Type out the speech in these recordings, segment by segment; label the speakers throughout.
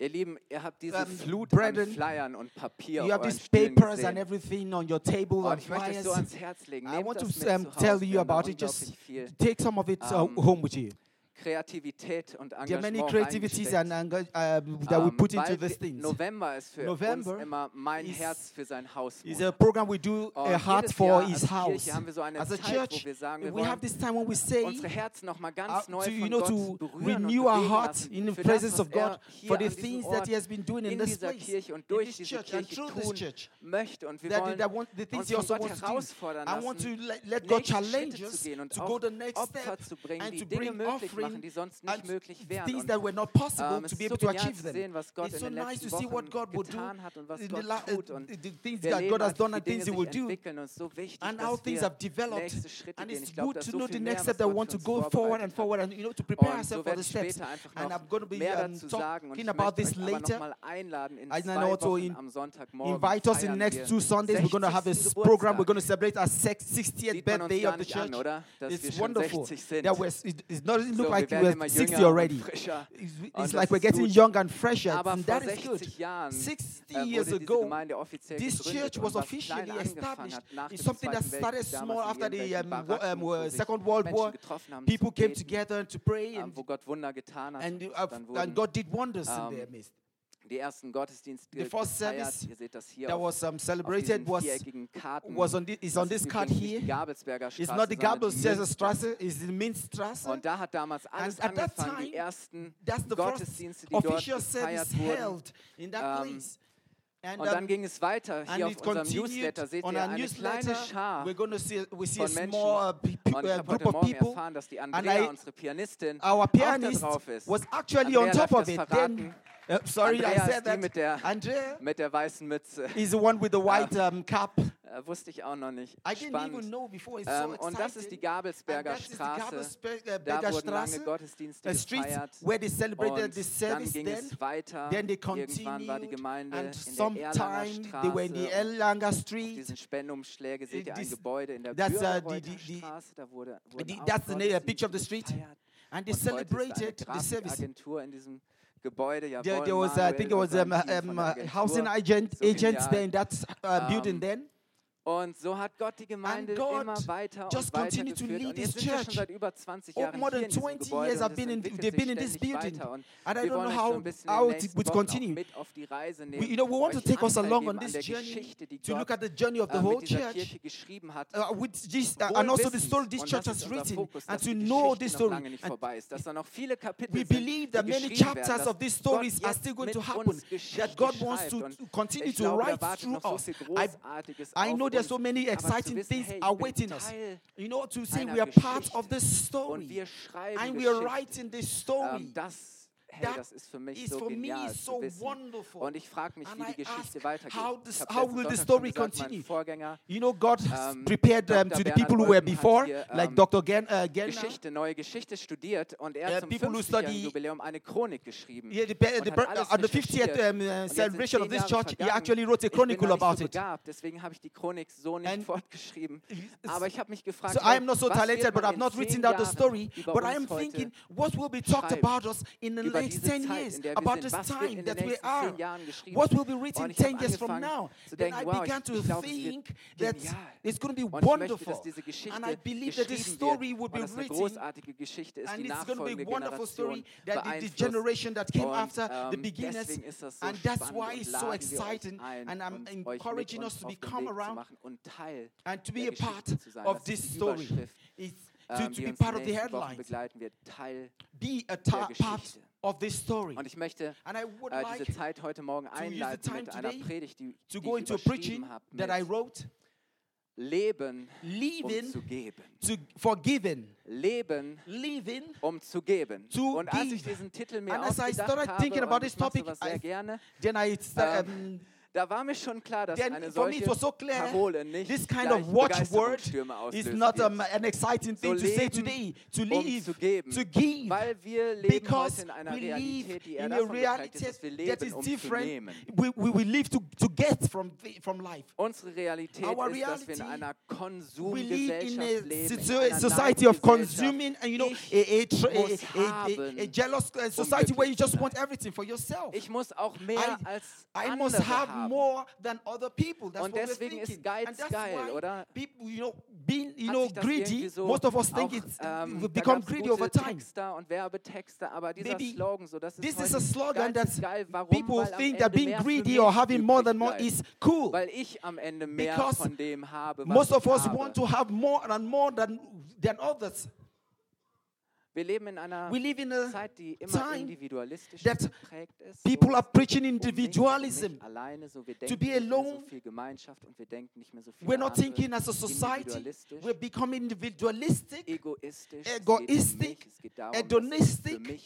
Speaker 1: Ihr Lieben, ihr habt diese
Speaker 2: um,
Speaker 1: Flut
Speaker 2: Brandon,
Speaker 1: an Flyern und Papier
Speaker 2: you have these papers and everything on your table
Speaker 1: und
Speaker 2: and
Speaker 1: ich möchte es
Speaker 2: flyers.
Speaker 1: so ans Herz legen.
Speaker 2: I want to um, tell you about it. Just take some of it
Speaker 1: Um,
Speaker 2: home with you.
Speaker 1: Und Engagement
Speaker 2: there are many creativities and uh, that we
Speaker 1: ähm,
Speaker 2: put um,
Speaker 1: into
Speaker 2: these things.
Speaker 1: November is für
Speaker 2: November
Speaker 1: uns immer mein
Speaker 2: is,
Speaker 1: Herz für sein Haus.
Speaker 2: Is a program we do a heart for his house.
Speaker 1: So
Speaker 2: as a
Speaker 1: Zeit,
Speaker 2: church,
Speaker 1: sagen,
Speaker 2: we have this time when we say
Speaker 1: unsere noch mal ganz
Speaker 2: uh,
Speaker 1: neu
Speaker 2: to, you know, to renew our
Speaker 1: hearts
Speaker 2: in the presence of
Speaker 1: er
Speaker 2: God for the things that he has been doing in,
Speaker 1: in
Speaker 2: this place,
Speaker 1: Kirche und durch
Speaker 2: church,
Speaker 1: Kirche
Speaker 2: through this church.
Speaker 1: möchte und wir
Speaker 2: that,
Speaker 1: wollen
Speaker 2: that want, the things
Speaker 1: herausfordern
Speaker 2: I want to let, let God challenge us to go the next step and to bring
Speaker 1: offering machen, die sonst nicht möglich wären.
Speaker 2: Things that were not possible to be able to achieve them.
Speaker 1: Sehen, was Gott
Speaker 2: It's so nice to see what God will do, the things that God has done and things He will do,
Speaker 1: so wichtig,
Speaker 2: and how things have developed. And it's good to know the next step that want to go forward and forward and you know to prepare ourselves for the steps. And I'm going to be talking about this later. And
Speaker 1: I
Speaker 2: also invite us in the next two Sundays. We're going to have a program. We're going to celebrate our 60th birthday of the church. It's wonderful. That it doesn't look like
Speaker 1: like you
Speaker 2: were 60 already. It's, like we're getting young and fresher. And that is good. 60 years ago, this church was officially established. It's something that started small after the um, um, Second World War. People came together to pray, and, and, uh, and God did wonders in their midst.
Speaker 1: die ersten Gottesdienste
Speaker 2: the first service
Speaker 1: Ihr seht das hier
Speaker 2: that was um, celebrated was was on this, is on this card here.
Speaker 1: Gabelsberger Straße, it's
Speaker 2: not the Gabelsberger it's the Minzstraße.
Speaker 1: Und da hat damals alles
Speaker 2: And
Speaker 1: angefangen,
Speaker 2: time,
Speaker 1: die ersten Gottesdienste, die dort gefeiert wurden.
Speaker 2: In.
Speaker 1: Ähm,
Speaker 2: and,
Speaker 1: und dann ging es weiter hier auf unserem Newsletter. Seht ihr eine kleine Schar
Speaker 2: see, see
Speaker 1: von Menschen.
Speaker 2: Small, uh, people,
Speaker 1: und ich
Speaker 2: uh,
Speaker 1: habe heute Morgen erfahren, dass die Andrea, I, unsere Pianistin,
Speaker 2: pianist
Speaker 1: auch da drauf ist.
Speaker 2: Was actually
Speaker 1: Andrea
Speaker 2: on top of it.
Speaker 1: Verraten.
Speaker 2: Then, Uh, sorry,
Speaker 1: Andreas,
Speaker 2: I said that.
Speaker 1: Mit der,
Speaker 2: Andrea
Speaker 1: mit der weißen Mütze.
Speaker 2: is the one with the white ähm, um, cap.
Speaker 1: Äh, wusste ich auch noch nicht.
Speaker 2: Spannend. even know so
Speaker 1: Ähm, und das ist die
Speaker 2: Gabelsberger And that is
Speaker 1: Straße.
Speaker 2: Äh,
Speaker 1: da wurden lange Gottesdienste
Speaker 2: the streets
Speaker 1: gefeiert.
Speaker 2: where they celebrated
Speaker 1: Und
Speaker 2: the
Speaker 1: dann
Speaker 2: service
Speaker 1: ging
Speaker 2: then.
Speaker 1: es weiter.
Speaker 2: Then they
Speaker 1: Irgendwann war die Gemeinde in der Erlanger Straße.
Speaker 2: Erlanger
Speaker 1: Auf
Speaker 2: Street.
Speaker 1: diesen Spendenumschläge seht ihr ein Gebäude in der
Speaker 2: that's, uh, die- die- die-
Speaker 1: Bürgerreuterstraße. Da wurde, wurden
Speaker 2: The-
Speaker 1: auch
Speaker 2: that's the na-
Speaker 1: Gottesdienste
Speaker 2: picture of the street. And they
Speaker 1: Und heute ist eine celebrated
Speaker 2: the service.
Speaker 1: Grafikagentur in diesem Gebäude,
Speaker 2: there, there was, I think it was um, um, uh, housing agent, agents there in that uh, building then.
Speaker 1: Und so hat Gott die Gemeinde immer weiter und weiter geführt. Und jetzt sind wir schon seit über 20 Jahren hier in diesem Gebäude
Speaker 2: years
Speaker 1: und es entwickelt
Speaker 2: in, sich
Speaker 1: ständig
Speaker 2: building.
Speaker 1: weiter. Und
Speaker 2: and
Speaker 1: wir wollen how, so ein bisschen
Speaker 2: how it would continue.
Speaker 1: mit auf die Reise nehmen.
Speaker 2: We, you know, we want to take us along on this journey to look at the journey of the
Speaker 1: äh,
Speaker 2: whole church,
Speaker 1: geschrieben hat.
Speaker 2: Uh, with this, uh, and also the story this church has written, and to know this story.
Speaker 1: Lange nicht vorbei ist, dass da noch viele Kapitel
Speaker 2: we believe that many chapters of these stories are still going to happen. That God wants to continue to write through us. I know there's so many exciting things awaiting us. You know, to say we are part of this story and we are writing this story.
Speaker 1: hey, das ist für mich so genial
Speaker 2: so
Speaker 1: Und ich frage mich, wie die Geschichte weitergeht.
Speaker 2: How, this, how will the story continue? You know, God has
Speaker 1: ähm,
Speaker 2: prepared um, to the people who were before, like
Speaker 1: ähm,
Speaker 2: Dr. Gen, uh,
Speaker 1: Geschichte, neue Geschichte studiert und er hat
Speaker 2: äh,
Speaker 1: zum
Speaker 2: 50
Speaker 1: Jubiläum eine Chronik geschrieben.
Speaker 2: Yeah, the, the, on the 50th uh, celebration of this church, he actually wrote a chronicle about it.
Speaker 1: Deswegen habe ich die Chronik so nicht fortgeschrieben. Aber ich habe mich gefragt,
Speaker 2: so I am not so talented, but I've not written out the story. But I am thinking, what will be talked about us in the next 10 years, about this time that we are, what will be written 10 years from now. Then I began to think that it's going to be wonderful. And I believe that this story would be written and it's going to be a wonderful story that the, the generation that came after, the beginners, and that's why it's so exciting. And I'm encouraging us to become around and to be a part of this story. It's to, to be part of the headlines. Be a ta- part of this story.
Speaker 1: Und ich möchte äh, diese Zeit heute Morgen einleiten mit einer Predigt, die, die ich überschrieben habe mit
Speaker 2: Leben,
Speaker 1: Leben, um zu geben.
Speaker 2: To forgiven.
Speaker 1: Leben,
Speaker 2: Leben,
Speaker 1: um zu geben.
Speaker 2: To
Speaker 1: und als ich diesen Titel mir
Speaker 2: and
Speaker 1: ausgedacht habe,
Speaker 2: thinking about this topic,
Speaker 1: sehr
Speaker 2: I,
Speaker 1: gerne,
Speaker 2: then I,
Speaker 1: ähm,
Speaker 2: um,
Speaker 1: Da war mir schon klar, dass
Speaker 2: then
Speaker 1: eine
Speaker 2: for me it
Speaker 1: solche
Speaker 2: was so clear
Speaker 1: Parole nicht
Speaker 2: this kind of watchword is not um, an exciting
Speaker 1: So
Speaker 2: thing to say today. To
Speaker 1: um
Speaker 2: live,
Speaker 1: zu geben.
Speaker 2: to give.
Speaker 1: Weil wir leben
Speaker 2: Because
Speaker 1: in einer
Speaker 2: we live
Speaker 1: Realität, die
Speaker 2: in a reality
Speaker 1: ist, wir
Speaker 2: that is
Speaker 1: um
Speaker 2: different. We, we, we live to, to get from, from life.
Speaker 1: Unsere Realität
Speaker 2: Our
Speaker 1: ist, dass wir in
Speaker 2: reality,
Speaker 1: einer
Speaker 2: We live in
Speaker 1: Konsumgesellschaft
Speaker 2: a
Speaker 1: leben, in
Speaker 2: situ- society of consuming and you know a, a, a, a, a, a jealous uh,
Speaker 1: um
Speaker 2: society where you just want everything for yourself.
Speaker 1: Ich muss auch mehr als
Speaker 2: I must have
Speaker 1: haben.
Speaker 2: more than other people. That's
Speaker 1: Und deswegen ist. Geiz
Speaker 2: and that's
Speaker 1: geil,
Speaker 2: why
Speaker 1: oder?
Speaker 2: people, you know, being, you know, greedy.
Speaker 1: so
Speaker 2: most of us think
Speaker 1: auch,
Speaker 2: it's
Speaker 1: ähm,
Speaker 2: we become greedy over time.
Speaker 1: Texter und Werbetexter, aber dieser
Speaker 2: Maybe
Speaker 1: Slogan, so das ist
Speaker 2: This is a slogan that.
Speaker 1: Warum?
Speaker 2: people think that being greedy or having more than more is cool.
Speaker 1: Weil ich am Ende mehr
Speaker 2: Because
Speaker 1: von dem habe, was
Speaker 2: Most of us
Speaker 1: habe.
Speaker 2: want to have more and more than than others.
Speaker 1: Wir leben in einer
Speaker 2: We live in a
Speaker 1: Zeit, die immer individualistisch
Speaker 2: that
Speaker 1: geprägt ist.
Speaker 2: people are preaching
Speaker 1: um um
Speaker 2: individualism.
Speaker 1: mich alleine, so wir
Speaker 2: To
Speaker 1: denken
Speaker 2: be
Speaker 1: nicht mehr so
Speaker 2: alone.
Speaker 1: viel Gemeinschaft und wir denken nicht mehr so viel
Speaker 2: We're not thinking as a society.
Speaker 1: individualistisch,
Speaker 2: We're becoming individualistic.
Speaker 1: egoistisch,
Speaker 2: egoistic,
Speaker 1: um
Speaker 2: hedonistic.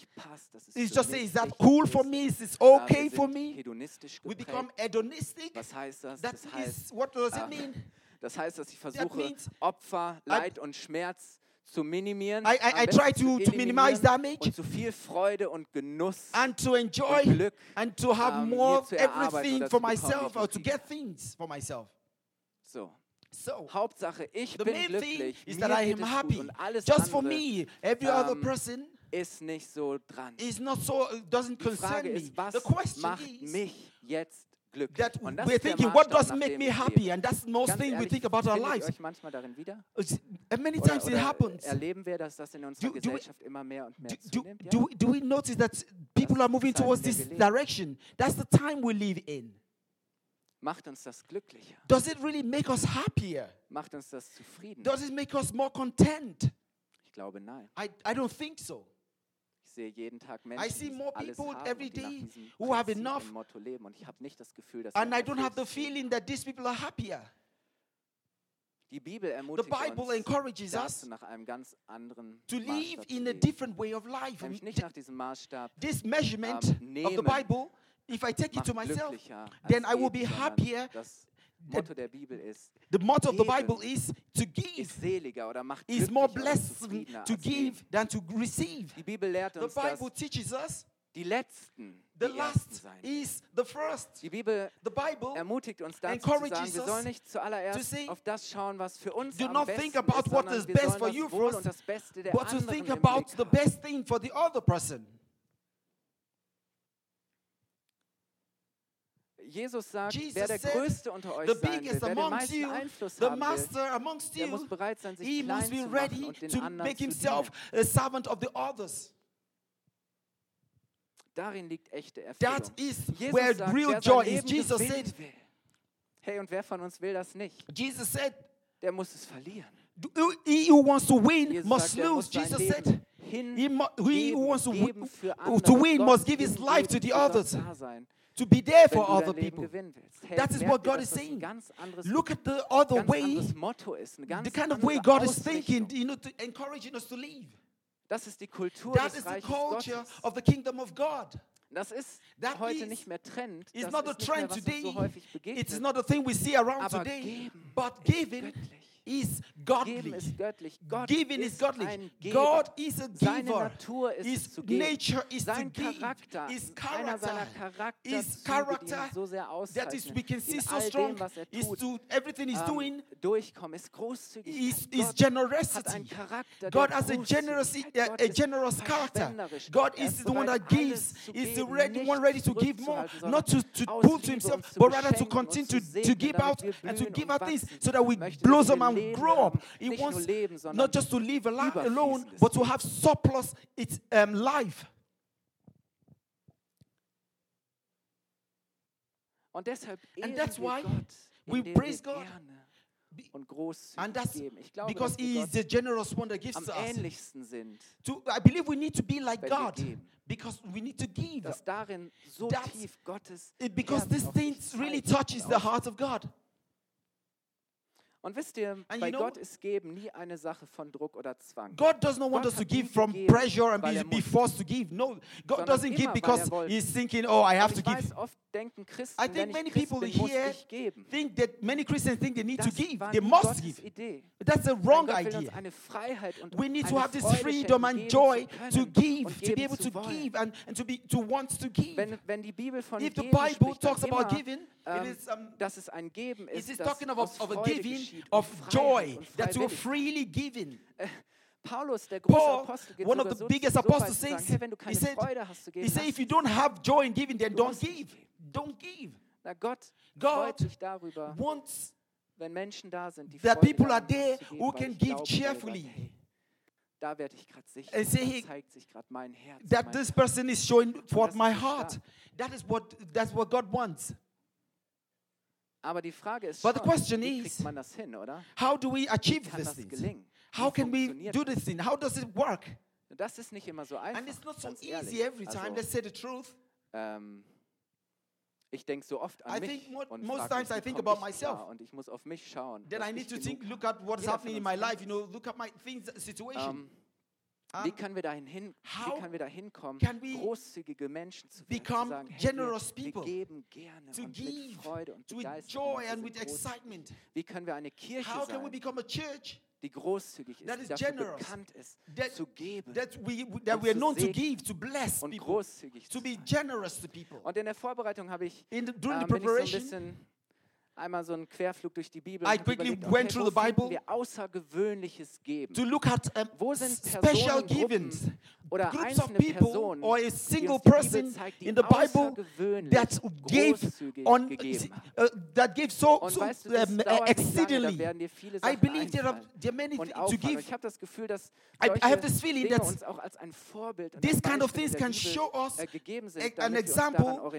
Speaker 2: It's just say, is that cool for me? Is this
Speaker 1: Ah,
Speaker 2: okay for me? We become hedonistic.
Speaker 1: Was heißt das?
Speaker 2: That
Speaker 1: Das heißt,
Speaker 2: is, what does
Speaker 1: ah,
Speaker 2: it mean?
Speaker 1: das heißt, dass ich versuche,
Speaker 2: means
Speaker 1: Opfer, Leid und Schmerz zu minimieren,
Speaker 2: I- I- I try to- to minimize damage.
Speaker 1: und zu viel Freude und Genuss
Speaker 2: And to enjoy
Speaker 1: und Glück
Speaker 2: and to have
Speaker 1: ähm,
Speaker 2: more
Speaker 1: erarbeiten
Speaker 2: everything for myself or to get things for myself.
Speaker 1: so.
Speaker 2: So,
Speaker 1: Hauptsache, ich
Speaker 2: the
Speaker 1: bin
Speaker 2: main thing
Speaker 1: glücklich,
Speaker 2: is
Speaker 1: mir
Speaker 2: that I am happy.
Speaker 1: und alles
Speaker 2: Just for me, every other
Speaker 1: ähm,
Speaker 2: person
Speaker 1: ist nicht so dran.
Speaker 2: is not so, doesn't
Speaker 1: Die
Speaker 2: concern me.
Speaker 1: ist, was
Speaker 2: The question
Speaker 1: macht
Speaker 2: is
Speaker 1: mich jetzt?
Speaker 2: That we're thinking, what does make me happy? And that's the most thing we think about our lives.
Speaker 1: euch manchmal darin wieder?
Speaker 2: It's- And many times it happens.
Speaker 1: erleben wir, dass das in unserer
Speaker 2: Do- do we-
Speaker 1: Gesellschaft immer mehr und mehr
Speaker 2: Do, do, do, we- notice that people are moving towards this direction? That's the time we live in.
Speaker 1: Macht uns das glücklicher?
Speaker 2: Does it really make us happier?
Speaker 1: Macht uns das zufrieden?
Speaker 2: Does it make us more content?
Speaker 1: Ich glaube nein.
Speaker 2: I, I don't think so.
Speaker 1: Sehe jeden Tag
Speaker 2: I see more people
Speaker 1: haben
Speaker 2: every
Speaker 1: und die nach
Speaker 2: day who have enough.
Speaker 1: Motto leben und ich habe nicht das Gefühl, dass
Speaker 2: And I don't have the feeling that these people are happier.
Speaker 1: Die Bibel
Speaker 2: The Bible
Speaker 1: uns
Speaker 2: encourages us
Speaker 1: nach einem ganz anderen
Speaker 2: to live
Speaker 1: Maßstab
Speaker 2: in a different way of life.
Speaker 1: Nämlich nicht nach diesem Maßstab,
Speaker 2: This measurement
Speaker 1: ähm,
Speaker 2: of the Bible, if I take it to myself, then I will be happier.
Speaker 1: Motto der Bibel ist,
Speaker 2: the motto of the Bible is to
Speaker 1: ist
Speaker 2: give
Speaker 1: seliger oder macht
Speaker 2: is more blessed to give than to receive.
Speaker 1: Die Bibel lehrt
Speaker 2: The
Speaker 1: uns, dass
Speaker 2: Bible teaches us
Speaker 1: die Letzten
Speaker 2: the
Speaker 1: die
Speaker 2: last
Speaker 1: sein.
Speaker 2: is the first.
Speaker 1: Die Bibel
Speaker 2: The Bible
Speaker 1: ermutigt uns dazu zu
Speaker 2: encourages
Speaker 1: sagen, wir
Speaker 2: us
Speaker 1: sollen nicht
Speaker 2: to
Speaker 1: zuallererst
Speaker 2: say,
Speaker 1: auf das schauen, was für uns
Speaker 2: do
Speaker 1: am
Speaker 2: not
Speaker 1: besten
Speaker 2: think about
Speaker 1: ist,
Speaker 2: what is best for you first,
Speaker 1: und das Beste der
Speaker 2: but to think about the best thing for the other person.
Speaker 1: Jesus sagt,
Speaker 2: Jesus
Speaker 1: wer der
Speaker 2: said,
Speaker 1: Größte unter euch
Speaker 2: The
Speaker 1: sein will,
Speaker 2: biggest
Speaker 1: wer den
Speaker 2: amongst
Speaker 1: meisten
Speaker 2: you,
Speaker 1: Einfluss
Speaker 2: the
Speaker 1: haben will,
Speaker 2: master amongst
Speaker 1: der muss
Speaker 2: you,
Speaker 1: bereit sein, sich
Speaker 2: he
Speaker 1: klein
Speaker 2: must be
Speaker 1: zu machen
Speaker 2: ready
Speaker 1: und den
Speaker 2: to
Speaker 1: anderen
Speaker 2: make
Speaker 1: zu
Speaker 2: himself
Speaker 1: dienen.
Speaker 2: a servant of the others.
Speaker 1: Darin liegt echte Erfüllung.
Speaker 2: That is
Speaker 1: Jesus
Speaker 2: where
Speaker 1: sagt,
Speaker 2: real joy is. Jesus said,
Speaker 1: will. Hey, und wer von uns will das nicht?
Speaker 2: Jesus said,
Speaker 1: Der muss es verlieren.
Speaker 2: "Do- he who wants to win
Speaker 1: Jesus
Speaker 2: must
Speaker 1: sagt,
Speaker 2: lose. Jesus
Speaker 1: Leben
Speaker 2: said, he, he who wants to, to win must give his life to the others,
Speaker 1: sein,
Speaker 2: to be there for other people.
Speaker 1: gewinnen willst. Hey,
Speaker 2: That is what God is saying. Look at the other way,
Speaker 1: anderes Motto ist, eine ganz
Speaker 2: the kind of way God is thinking, you know, to encouraging us to live.
Speaker 1: Das ist die Kultur
Speaker 2: That the culture of the kingdom of God.
Speaker 1: Das ist
Speaker 2: That
Speaker 1: heute
Speaker 2: is-
Speaker 1: nicht mehr Trend.
Speaker 2: It's
Speaker 1: Das
Speaker 2: not a
Speaker 1: mehr,
Speaker 2: trend
Speaker 1: was
Speaker 2: today.
Speaker 1: so häufig
Speaker 2: It
Speaker 1: begegnet.
Speaker 2: is not a thing we see around today.
Speaker 1: geben
Speaker 2: But giving. Is
Speaker 1: Geben
Speaker 2: godly.
Speaker 1: ist göttlich. Gott
Speaker 2: Giving is
Speaker 1: ist
Speaker 2: godly.
Speaker 1: ein Geber.
Speaker 2: God is a
Speaker 1: Seine
Speaker 2: giver.
Speaker 1: Natur ist
Speaker 2: His
Speaker 1: zu geben.
Speaker 2: nature is to
Speaker 1: Sein
Speaker 2: give.
Speaker 1: Charakter,
Speaker 2: His
Speaker 1: einer seiner
Speaker 2: character, his character
Speaker 1: so sehr
Speaker 2: that is we can see so strong
Speaker 1: dem, was er
Speaker 2: is
Speaker 1: tut,
Speaker 2: to everything he's
Speaker 1: ähm,
Speaker 2: doing
Speaker 1: durchkommen, ist großzügig.
Speaker 2: is, is generosity.
Speaker 1: Charakter,
Speaker 2: God has a generous, a, a generous character. God
Speaker 1: Er
Speaker 2: is the one that gives. Is the ready, one ready to give more, not to, to pull to himself, but rather to continue to, to give out and to give out things so that we blossom
Speaker 1: wir
Speaker 2: and grow up. He wants not just to live alone, but to have surplus its um, life. And that's why we praise God.
Speaker 1: gerne
Speaker 2: Be-
Speaker 1: und großzügig
Speaker 2: And that's
Speaker 1: geben. Ich glaube,
Speaker 2: because He is the generous one that gives to us. To, I believe we need to be like God because we need to give.
Speaker 1: dass darin so
Speaker 2: That's- It- because this thing really touches the heart of God.
Speaker 1: Und wisst ihr,
Speaker 2: and
Speaker 1: bei
Speaker 2: you know,
Speaker 1: Gott ist Geben nie eine Sache von Druck oder Zwang.
Speaker 2: God does not want
Speaker 1: Gott
Speaker 2: us to give from
Speaker 1: gegeben,
Speaker 2: pressure and be, be forced to give. No, God doesn't give because he's thinking, oh, I have to give.
Speaker 1: Weiß, oft denken Christen,
Speaker 2: I think many
Speaker 1: Christ
Speaker 2: people
Speaker 1: bin,
Speaker 2: here think that many Christians think they need
Speaker 1: das
Speaker 2: to
Speaker 1: give.
Speaker 2: They must
Speaker 1: Gottes
Speaker 2: give.
Speaker 1: Idee.
Speaker 2: That's a wrong idea. We need to have this freedom and joy to give, to be able to give and, and to be to want to give.
Speaker 1: Wenn, wenn die Bibel von
Speaker 2: if the Bible
Speaker 1: spricht,
Speaker 2: talks about giving, it
Speaker 1: ähm,
Speaker 2: is um,
Speaker 1: dass es ein Geben ist,
Speaker 2: is talking
Speaker 1: about,
Speaker 2: of a giving of joy that you
Speaker 1: were
Speaker 2: freely given.
Speaker 1: Uh, Paulus, der
Speaker 2: Paul, one of the biggest apostles says,
Speaker 1: hey,
Speaker 2: he said,
Speaker 1: Freude hast
Speaker 2: he said, if you don't have joy in giving, then don't give. Don't give.
Speaker 1: Na Gott
Speaker 2: God
Speaker 1: darüber,
Speaker 2: wants
Speaker 1: wenn Menschen da sind, die
Speaker 2: that people are there
Speaker 1: geben,
Speaker 2: who can give
Speaker 1: cheerfully. Sagt, hey, da werde ich gerade zeigt sich gerade mein Herz.
Speaker 2: That
Speaker 1: mein
Speaker 2: this person is showing forth my heart. That is what that's what God wants.
Speaker 1: Aber die Frage ist, schon, wie kriegt is, man das hin, oder?
Speaker 2: how do we achieve
Speaker 1: Kann
Speaker 2: this
Speaker 1: das gelingen?
Speaker 2: How can we do this thing? How does it work?
Speaker 1: Das ist nicht immer so einfach.
Speaker 2: And it's not so
Speaker 1: ganz
Speaker 2: easy every time.
Speaker 1: Also,
Speaker 2: Let's say the truth.
Speaker 1: ähm, ich denke so oft an
Speaker 2: I
Speaker 1: mich und
Speaker 2: most times
Speaker 1: mich,
Speaker 2: I think about
Speaker 1: ich
Speaker 2: myself.
Speaker 1: und ich muss auf mich schauen.
Speaker 2: Then
Speaker 1: dass
Speaker 2: I
Speaker 1: ich need
Speaker 2: to
Speaker 1: genug
Speaker 2: think, look at what's happening in
Speaker 1: uns
Speaker 2: my life. You know, look at my things, situation.
Speaker 1: Ähm, um, wie
Speaker 2: ah.
Speaker 1: können wir dahin hin, wie können wir
Speaker 2: dahin kommen,
Speaker 1: großzügige Menschen zu werden, zu sagen, hey, wir,
Speaker 2: people, wir
Speaker 1: geben gerne
Speaker 2: to
Speaker 1: und
Speaker 2: give,
Speaker 1: mit Freude und mit
Speaker 2: joy and with excitement.
Speaker 1: Wie können wir eine Kirche
Speaker 2: how sein? Can we a church?
Speaker 1: die großzügig ist, die
Speaker 2: generous,
Speaker 1: bekannt ist,
Speaker 2: that,
Speaker 1: zu geben,
Speaker 2: that we, that we are known to give, to bless
Speaker 1: und großzügig
Speaker 2: to be generous to people.
Speaker 1: Und in der Vorbereitung habe ich,
Speaker 2: In the, during
Speaker 1: ähm,
Speaker 2: the
Speaker 1: preparation, so ein bisschen einmal so einen Querflug durch die Bibel.
Speaker 2: I quickly
Speaker 1: überlegt, okay,
Speaker 2: went
Speaker 1: through
Speaker 2: the Bible.
Speaker 1: Wir außergewöhnliches geben.
Speaker 2: To look at um,
Speaker 1: Wo sind
Speaker 2: special
Speaker 1: Personen,
Speaker 2: givings
Speaker 1: oder
Speaker 2: groups of people or a single person in the Bible that gave on uh, that gave so, so um,
Speaker 1: uh,
Speaker 2: exceedingly. I believe there are, there are many things to give. I, I have this feeling that these kind of things can show us an example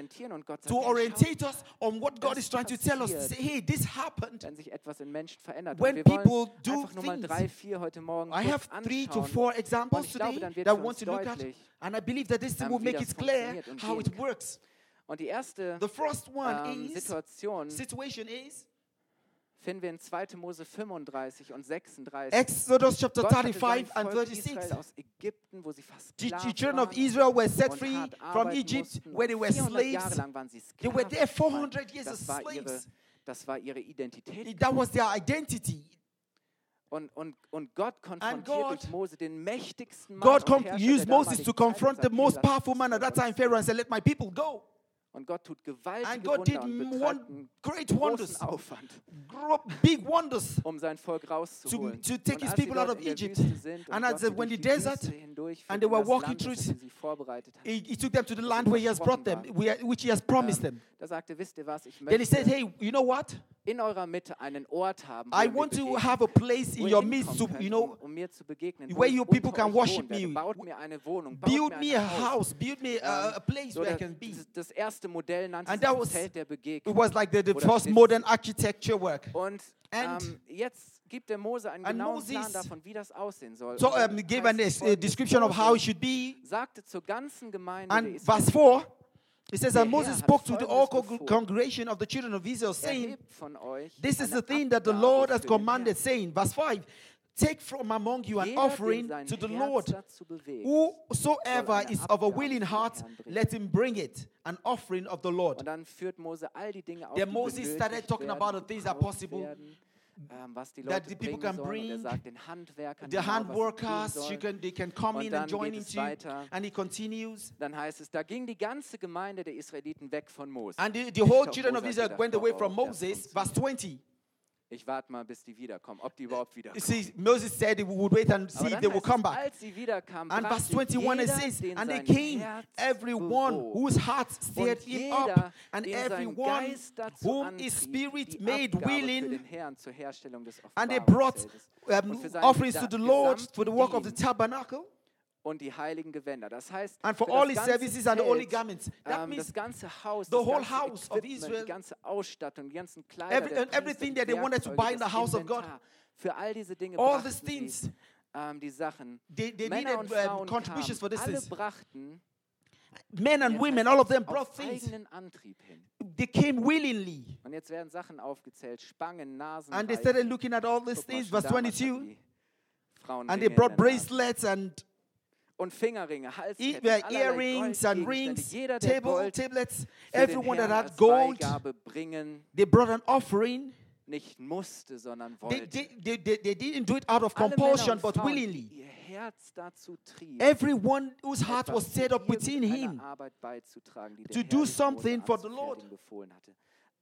Speaker 2: to orientate us on what God is trying to tell us. Say, hey, this happened when people do things. I have three to four examples today that I want
Speaker 1: to
Speaker 2: to look at. And I believe that this thing will make it clear how it works.
Speaker 1: Und die erste
Speaker 2: the first one
Speaker 1: ähm,
Speaker 2: is,
Speaker 1: Situation,
Speaker 2: situation is,
Speaker 1: finden wir in 2. Mose 35 und 36.
Speaker 2: Exodus chapter 35 and 36.
Speaker 1: Aus Ägypten, wo sie fast
Speaker 2: the, children of Israel were set free from Egypt where they were slaves. They were there 400 years as slaves.
Speaker 1: Das war ihre Identität.
Speaker 2: That was their identity.
Speaker 1: Und, und, und Gott konfrontiert
Speaker 2: God,
Speaker 1: durch Mose den mächtigsten Mann
Speaker 2: God
Speaker 1: und
Speaker 2: used Moses to confront the most powerful man at that time, Pharaoh, and said, "Let my people go."
Speaker 1: Und Gott tut gewaltige
Speaker 2: and God
Speaker 1: Wunder did
Speaker 2: one, great wonders,
Speaker 1: Aufwand,
Speaker 2: big wonders,
Speaker 1: um sein Volk rauszuholen.
Speaker 2: To, to
Speaker 1: take
Speaker 2: his people out of Egypt. And as when the desert, and they were walking through,
Speaker 1: it,
Speaker 2: he took them to the land where he has brought them, which he has promised them. Then he said, "Hey, you know what?"
Speaker 1: in eurer Mitte einen Ort haben,
Speaker 2: I want to have a place in your midst, to, you know,
Speaker 1: um, um mir zu begegnen,
Speaker 2: where you people can worship me.
Speaker 1: Baut mir eine Wohnung,
Speaker 2: build me a house, build me a, a ähm,
Speaker 1: place
Speaker 2: where I can be.
Speaker 1: Das erste Modell nannte
Speaker 2: And that was,
Speaker 1: Zelt der Begegnung.
Speaker 2: It was like the, the first modern architecture work.
Speaker 1: Und
Speaker 2: now
Speaker 1: ähm, jetzt gibt der Mose einen genauen Plan davon, wie das aussehen soll.
Speaker 2: So um, a description of how it should be.
Speaker 1: Sagte zur ganzen Gemeinde.
Speaker 2: And verse 4. It says that Moses spoke to the
Speaker 1: whole
Speaker 2: congregation of the children of Israel, saying, This is the thing that the Lord has commanded, saying, verse 5 Take from among you an offering to the Lord. Whosoever is of a willing heart, let him bring it, an offering of the Lord. Then Moses started talking about the things that
Speaker 1: are
Speaker 2: possible
Speaker 1: um, was die Leute
Speaker 2: that people can
Speaker 1: er
Speaker 2: bring.
Speaker 1: Sagt, den Handwerkern,
Speaker 2: the hand
Speaker 1: handworkers,
Speaker 2: can, they can come in and join into.
Speaker 1: Weiter.
Speaker 2: And he continues.
Speaker 1: Dann heißt es, da ging die ganze Gemeinde der Israeliten weg von Moses.
Speaker 2: And the, the whole children of Israel went away
Speaker 1: oh,
Speaker 2: from
Speaker 1: oh,
Speaker 2: Moses. Verse 20.
Speaker 1: Ich warte mal, bis die wiederkommen, ob die überhaupt wiederkommen.
Speaker 2: See, Moses said we would wait and see if they
Speaker 1: would
Speaker 2: come back.
Speaker 1: Als sie wiederkamen,
Speaker 2: and verse 21 it says, and they came, everyone whose heart stirred him up, and everyone whom his spirit made willing, and they brought um, offerings to the Lord for the work of the tabernacle.
Speaker 1: und die heiligen Gewänder. Das heißt,
Speaker 2: and for all his services and
Speaker 1: all
Speaker 2: garments. That
Speaker 1: ähm,
Speaker 2: means
Speaker 1: das ganze Haus,
Speaker 2: the whole house of Israel,
Speaker 1: die ganze Ausstattung, die ganzen Kleider,
Speaker 2: every, and everything that they wanted to buy in the house of God.
Speaker 1: Für all diese Dinge
Speaker 2: all these things,
Speaker 1: sie, die Sachen.
Speaker 2: They, they
Speaker 1: Männer
Speaker 2: needed
Speaker 1: uh,
Speaker 2: contributions for this.
Speaker 1: Alle brachten
Speaker 2: men and women,
Speaker 1: also
Speaker 2: all of them brought things. They came willingly.
Speaker 1: Und jetzt werden Sachen aufgezählt, Spangen, Nasen.
Speaker 2: And they started looking at all these things. Verse 22. And they brought bracelets and
Speaker 1: und Fingerringe, Halsketten,
Speaker 2: earrings and rings,
Speaker 1: Jeder, der
Speaker 2: table,
Speaker 1: Gold
Speaker 2: tablets, everyone that had gold.
Speaker 1: Bringen,
Speaker 2: They brought an offering.
Speaker 1: nicht musste, sondern
Speaker 2: They,
Speaker 1: wollte.
Speaker 2: they, they, they, they didn't do it out of compulsion, but willingly.
Speaker 1: die ihr Herz dazu trieb,
Speaker 2: Everyone whose heart was set up within him.
Speaker 1: Arbeit beizutragen, die der
Speaker 2: to do something for the Lord.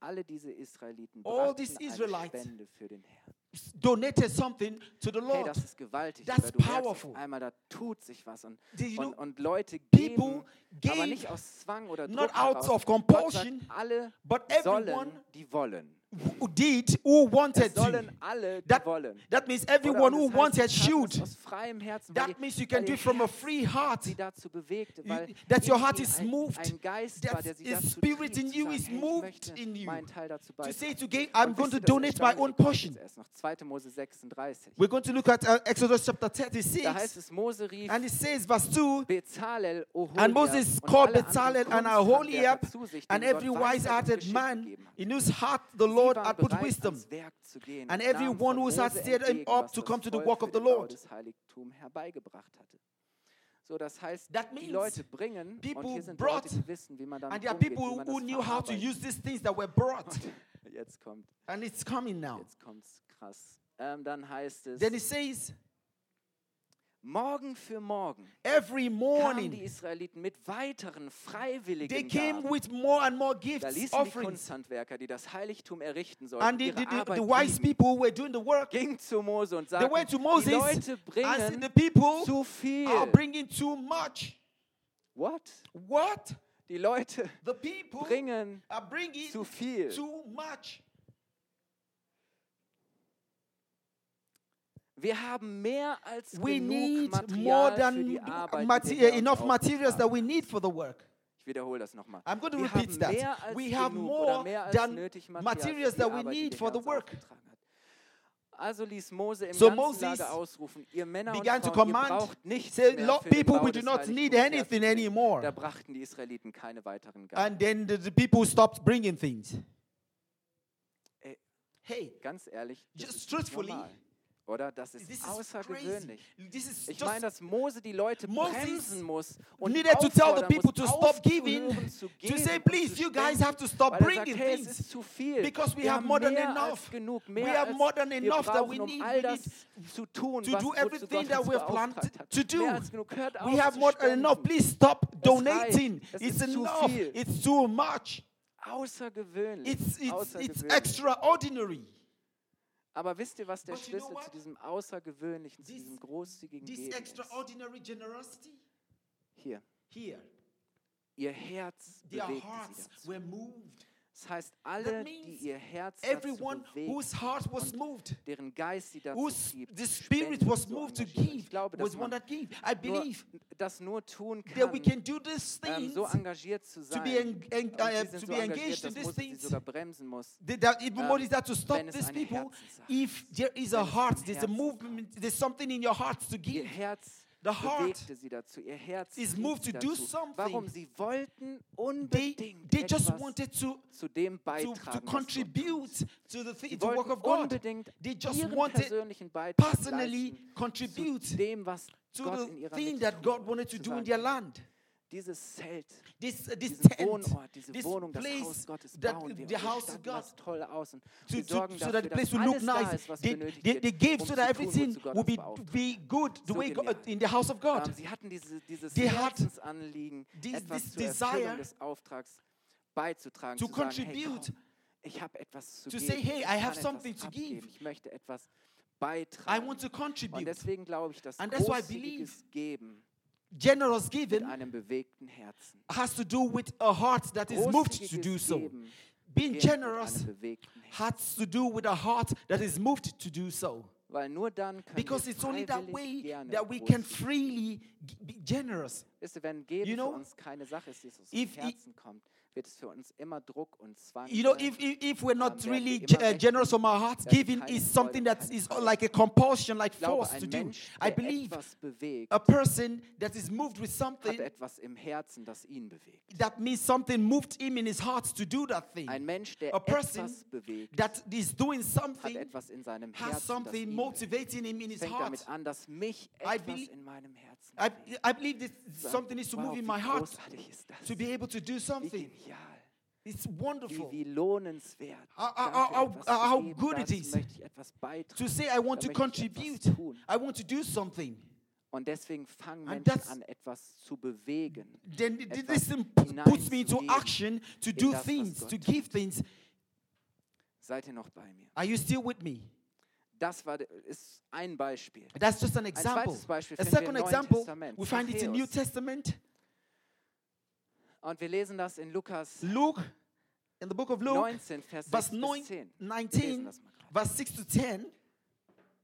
Speaker 1: Alle diese Israeliten
Speaker 2: All these Israelites
Speaker 1: Spende für den Herrn.
Speaker 2: Donated something to the
Speaker 1: Hey,
Speaker 2: Lord.
Speaker 1: das ist gewaltig.
Speaker 2: That's powerful.
Speaker 1: einmal, da tut sich was. Und,
Speaker 2: you
Speaker 1: und,
Speaker 2: know,
Speaker 1: und Leute geben, aber
Speaker 2: gave
Speaker 1: nicht aus Zwang oder
Speaker 2: not
Speaker 1: Druck
Speaker 2: out
Speaker 1: heraus.
Speaker 2: of
Speaker 1: Gott sagt,
Speaker 2: compulsion,
Speaker 1: alle
Speaker 2: but
Speaker 1: sollen,
Speaker 2: everyone
Speaker 1: die wollen.
Speaker 2: Who did, who wanted to.
Speaker 1: sollen alle, die
Speaker 2: That, that means everyone who wanted
Speaker 1: sie taten es
Speaker 2: should.
Speaker 1: Aus freiem Herzen, weil
Speaker 2: That means you can do it from a free heart.
Speaker 1: sie dazu bewegte,
Speaker 2: You- that your heart is moved. That is spirit in you is moved in you.
Speaker 1: meinen Teil dazu
Speaker 2: To say to
Speaker 1: Und
Speaker 2: I'm going to donate my own portion.
Speaker 1: Erst noch 2. Mose 36.
Speaker 2: We're going to look at uh, Exodus chapter 36.
Speaker 1: es, Mose rief
Speaker 2: And it says, verse 2 And Moses called
Speaker 1: alle
Speaker 2: Bezalel and Aholiab and every
Speaker 1: Gott Weisheit und
Speaker 2: wise-hearted man in whose heart the
Speaker 1: Sie
Speaker 2: Lord had put wisdom.
Speaker 1: ans Werk zu gehen
Speaker 2: And everyone heart
Speaker 1: Mose
Speaker 2: stirred him up to come to the work of the Lord.
Speaker 1: des Heiligtums herbeigebracht hatte. So, das heißt,
Speaker 2: That
Speaker 1: die
Speaker 2: means
Speaker 1: Leute bringen, und
Speaker 2: people
Speaker 1: hier sind
Speaker 2: brought-
Speaker 1: Leute, die wissen, wie man damit
Speaker 2: And there are people
Speaker 1: man
Speaker 2: who knew how to use these things that were brought.
Speaker 1: Jetzt kommt,
Speaker 2: And it's coming now.
Speaker 1: jetzt kommt's krass. Ähm, dann heißt es,
Speaker 2: Then it says,
Speaker 1: morgen für morgen
Speaker 2: every
Speaker 1: kamen die
Speaker 2: morning
Speaker 1: Israeliten mit weiteren
Speaker 2: they
Speaker 1: freiwilligen
Speaker 2: came
Speaker 1: Gaben.
Speaker 2: with more and more
Speaker 1: Da
Speaker 2: gifts,
Speaker 1: ließen die
Speaker 2: offerings.
Speaker 1: Kunsthandwerker, die das Heiligtum errichten sollten,
Speaker 2: And the,
Speaker 1: ihre
Speaker 2: the, the,
Speaker 1: Arbeit
Speaker 2: the wise
Speaker 1: lieben,
Speaker 2: people who were doing the work,
Speaker 1: ging zu Mose und
Speaker 2: they
Speaker 1: sagten,
Speaker 2: to
Speaker 1: die Leute
Speaker 2: and said,
Speaker 1: bringen
Speaker 2: the people
Speaker 1: zu viel.
Speaker 2: are bringing too much.
Speaker 1: What?
Speaker 2: What?
Speaker 1: Die Leute
Speaker 2: The people
Speaker 1: bringen
Speaker 2: are bringing
Speaker 1: zu viel.
Speaker 2: too much.
Speaker 1: Wir haben mehr als
Speaker 2: We
Speaker 1: genug Material
Speaker 2: more
Speaker 1: für die
Speaker 2: than
Speaker 1: Arbeit,
Speaker 2: mate-
Speaker 1: die der Herr uns
Speaker 2: enough materials that we need for the work.
Speaker 1: Ich wiederhole das nochmal.
Speaker 2: I'm going to
Speaker 1: Wir
Speaker 2: repeat that. We have more than materials that we need for the work.
Speaker 1: Also ließ Mose im
Speaker 2: So Moses
Speaker 1: ausrufen, ihr Männer
Speaker 2: began
Speaker 1: und
Speaker 2: to
Speaker 1: Frauen, ihr
Speaker 2: command,
Speaker 1: braucht nichts
Speaker 2: Say,
Speaker 1: mehr
Speaker 2: "Lo-
Speaker 1: für
Speaker 2: people, we do not need anything
Speaker 1: herzubringen." Da
Speaker 2: anymore.
Speaker 1: brachten die Israeliten keine weiteren Gaben.
Speaker 2: And then the, the people stopped bringing things.
Speaker 1: Ey,
Speaker 2: Hey,
Speaker 1: Ganz ehrlich,
Speaker 2: Just truthfully,
Speaker 1: normal. Oder? Das ist
Speaker 2: this is
Speaker 1: außergewöhnlich.
Speaker 2: is
Speaker 1: Ich meine, dass Mose die Leute
Speaker 2: Moses
Speaker 1: bremsen muss und
Speaker 2: needed to tell the people to stop giving,
Speaker 1: zu
Speaker 2: to
Speaker 1: geben
Speaker 2: say,
Speaker 1: und
Speaker 2: please, you guys have to stop bringing
Speaker 1: sagt, hey,
Speaker 2: things
Speaker 1: es ist zu viel.
Speaker 2: because we have more than enough.
Speaker 1: genug,
Speaker 2: We have more than enough that we
Speaker 1: um
Speaker 2: need.
Speaker 1: all
Speaker 2: We
Speaker 1: das zu tun,
Speaker 2: to do everything that we have planned to do. We have more than enough. Please stop donating. It's enough. It's too much.
Speaker 1: Außergewöhnlich.
Speaker 2: It's, it's, it's extraordinary.
Speaker 1: Aber wisst ihr, was der
Speaker 2: But you know
Speaker 1: Schlüssel zu diesem Außergewöhnlichen, zu
Speaker 2: This-
Speaker 1: diesem großzügigen
Speaker 2: This
Speaker 1: Geben ist?
Speaker 2: extraordinary generosity
Speaker 1: Hier.
Speaker 2: here,
Speaker 1: Ihr Herz
Speaker 2: their
Speaker 1: bewegt sie dazu. Das heißt, alle,
Speaker 2: means
Speaker 1: die ihr Herz dazu
Speaker 2: Everyone
Speaker 1: bewegt,
Speaker 2: whose heart was moved,
Speaker 1: deren Geist sie dazu
Speaker 2: whose
Speaker 1: trieb,
Speaker 2: the spirit was moved to give,
Speaker 1: Ich glaube,
Speaker 2: was one that gave. I
Speaker 1: nur,
Speaker 2: believe
Speaker 1: das nur tun
Speaker 2: that we can do these
Speaker 1: ähm,
Speaker 2: things
Speaker 1: so engagiert zu
Speaker 2: to be en- en- uh, to
Speaker 1: so
Speaker 2: be engaged in these things.
Speaker 1: sogar bremsen muss.
Speaker 2: That, even more is that to stop these people. If there is a heart, there's a movement, there's something in your heart to
Speaker 1: Ihr
Speaker 2: give.
Speaker 1: Herz
Speaker 2: The heart
Speaker 1: bewegte sie dazu. Ihr Herz
Speaker 2: is moved to do something.
Speaker 1: Warum? Sie wollten
Speaker 2: They,
Speaker 1: unbedingt
Speaker 2: they just
Speaker 1: etwas
Speaker 2: wanted to,
Speaker 1: zu dem
Speaker 2: to,
Speaker 1: beitragen,
Speaker 2: to
Speaker 1: Gott
Speaker 2: contribute to the, thing, to work of God. They just wanted
Speaker 1: persönlichen Beitrag
Speaker 2: personally
Speaker 1: leisten
Speaker 2: contribute
Speaker 1: zu dem, was
Speaker 2: to
Speaker 1: Gott in
Speaker 2: the thing that
Speaker 1: tun
Speaker 2: God
Speaker 1: wollte,
Speaker 2: wanted to do in their land.
Speaker 1: Dieses Zelt,
Speaker 2: This, uh, this tent,
Speaker 1: Wohnort, diese
Speaker 2: this
Speaker 1: Wohnung, das Haus Gottes
Speaker 2: that,
Speaker 1: bauen wir.
Speaker 2: the
Speaker 1: und
Speaker 2: house of God,
Speaker 1: toll aus und
Speaker 2: to,
Speaker 1: wir
Speaker 2: to,
Speaker 1: sorgen
Speaker 2: so
Speaker 1: dafür,
Speaker 2: that place
Speaker 1: dass
Speaker 2: will look nice.
Speaker 1: ist, was
Speaker 2: They,
Speaker 1: benötigt
Speaker 2: they,
Speaker 1: wird,
Speaker 2: they gave
Speaker 1: um
Speaker 2: so that everything will be, be good the
Speaker 1: So
Speaker 2: way God, in the house of God.
Speaker 1: Ähm, sie hatten diese, dieses
Speaker 2: They
Speaker 1: Herzensanliegen,
Speaker 2: this-
Speaker 1: etwas
Speaker 2: this
Speaker 1: zur Erfüllung
Speaker 2: desire
Speaker 1: des Auftrags beizutragen,
Speaker 2: to
Speaker 1: zu sagen, hey,
Speaker 2: contribute,
Speaker 1: komm, ich habe etwas zu
Speaker 2: to
Speaker 1: geben,
Speaker 2: say, hey, I have something to give.
Speaker 1: ich möchte etwas
Speaker 2: I
Speaker 1: beitragen.
Speaker 2: want to
Speaker 1: Und
Speaker 2: contribute.
Speaker 1: deswegen glaube ich, dass
Speaker 2: I
Speaker 1: großzügiges Geben
Speaker 2: generous giving has to do with a heart that is moved to do so. Being generous has to do with a heart that is moved to do so. Because it's only that way that we can freely be generous. You know, if,
Speaker 1: wird es für uns immer Druck und Zwang.
Speaker 2: You know, if, if, if we're not really uh, generous from our hearts, giving is something that is like a compulsion, like force to do. I believe a person that is moved with something that means something moved him in his heart to do that thing. a person that is doing something has something motivating him in his heart. I,
Speaker 1: believe,
Speaker 2: I, I believe that something needs to move in my heart to be able to do something
Speaker 1: genial.
Speaker 2: It's wonderful.
Speaker 1: Wie, wie lohnenswert.
Speaker 2: How, how, how, how good it is to say, I want to contribute, I want to do something.
Speaker 1: Und deswegen fangen Menschen an, etwas zu bewegen.
Speaker 2: Then this puts me into action to do
Speaker 1: das,
Speaker 2: things, to give things.
Speaker 1: Seid ihr noch bei mir?
Speaker 2: Are you still with me?
Speaker 1: Das war, ist ein Beispiel.
Speaker 2: That's just an example.
Speaker 1: Ein zweites Beispiel
Speaker 2: a second example, we find it in New Testament.
Speaker 1: Und wir lesen das in Lukas
Speaker 2: Luke, in the book of Luke,
Speaker 1: 19, Vers 6 Vers
Speaker 2: 9,
Speaker 1: 10.
Speaker 2: 19, Vers 6 to 10.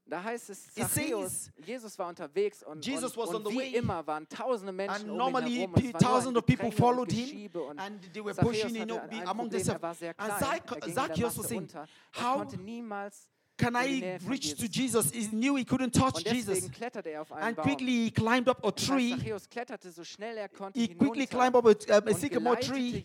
Speaker 1: Da heißt es, Zachäus, Jesus war unterwegs und,
Speaker 2: Jesus
Speaker 1: und, und wie immer waren tausende Menschen
Speaker 2: and
Speaker 1: um
Speaker 2: normally
Speaker 1: ihn herum.
Speaker 2: Thousands of people followed him and they were
Speaker 1: Zachäus
Speaker 2: pushing
Speaker 1: him
Speaker 2: among themselves. And Zacchaeus was saying, how,
Speaker 1: konnte niemals
Speaker 2: can I reach to
Speaker 1: Jesus?
Speaker 2: He knew he couldn't touch Jesus. and quickly he climbed up a tree. he quickly climbed up a, a sycamore tree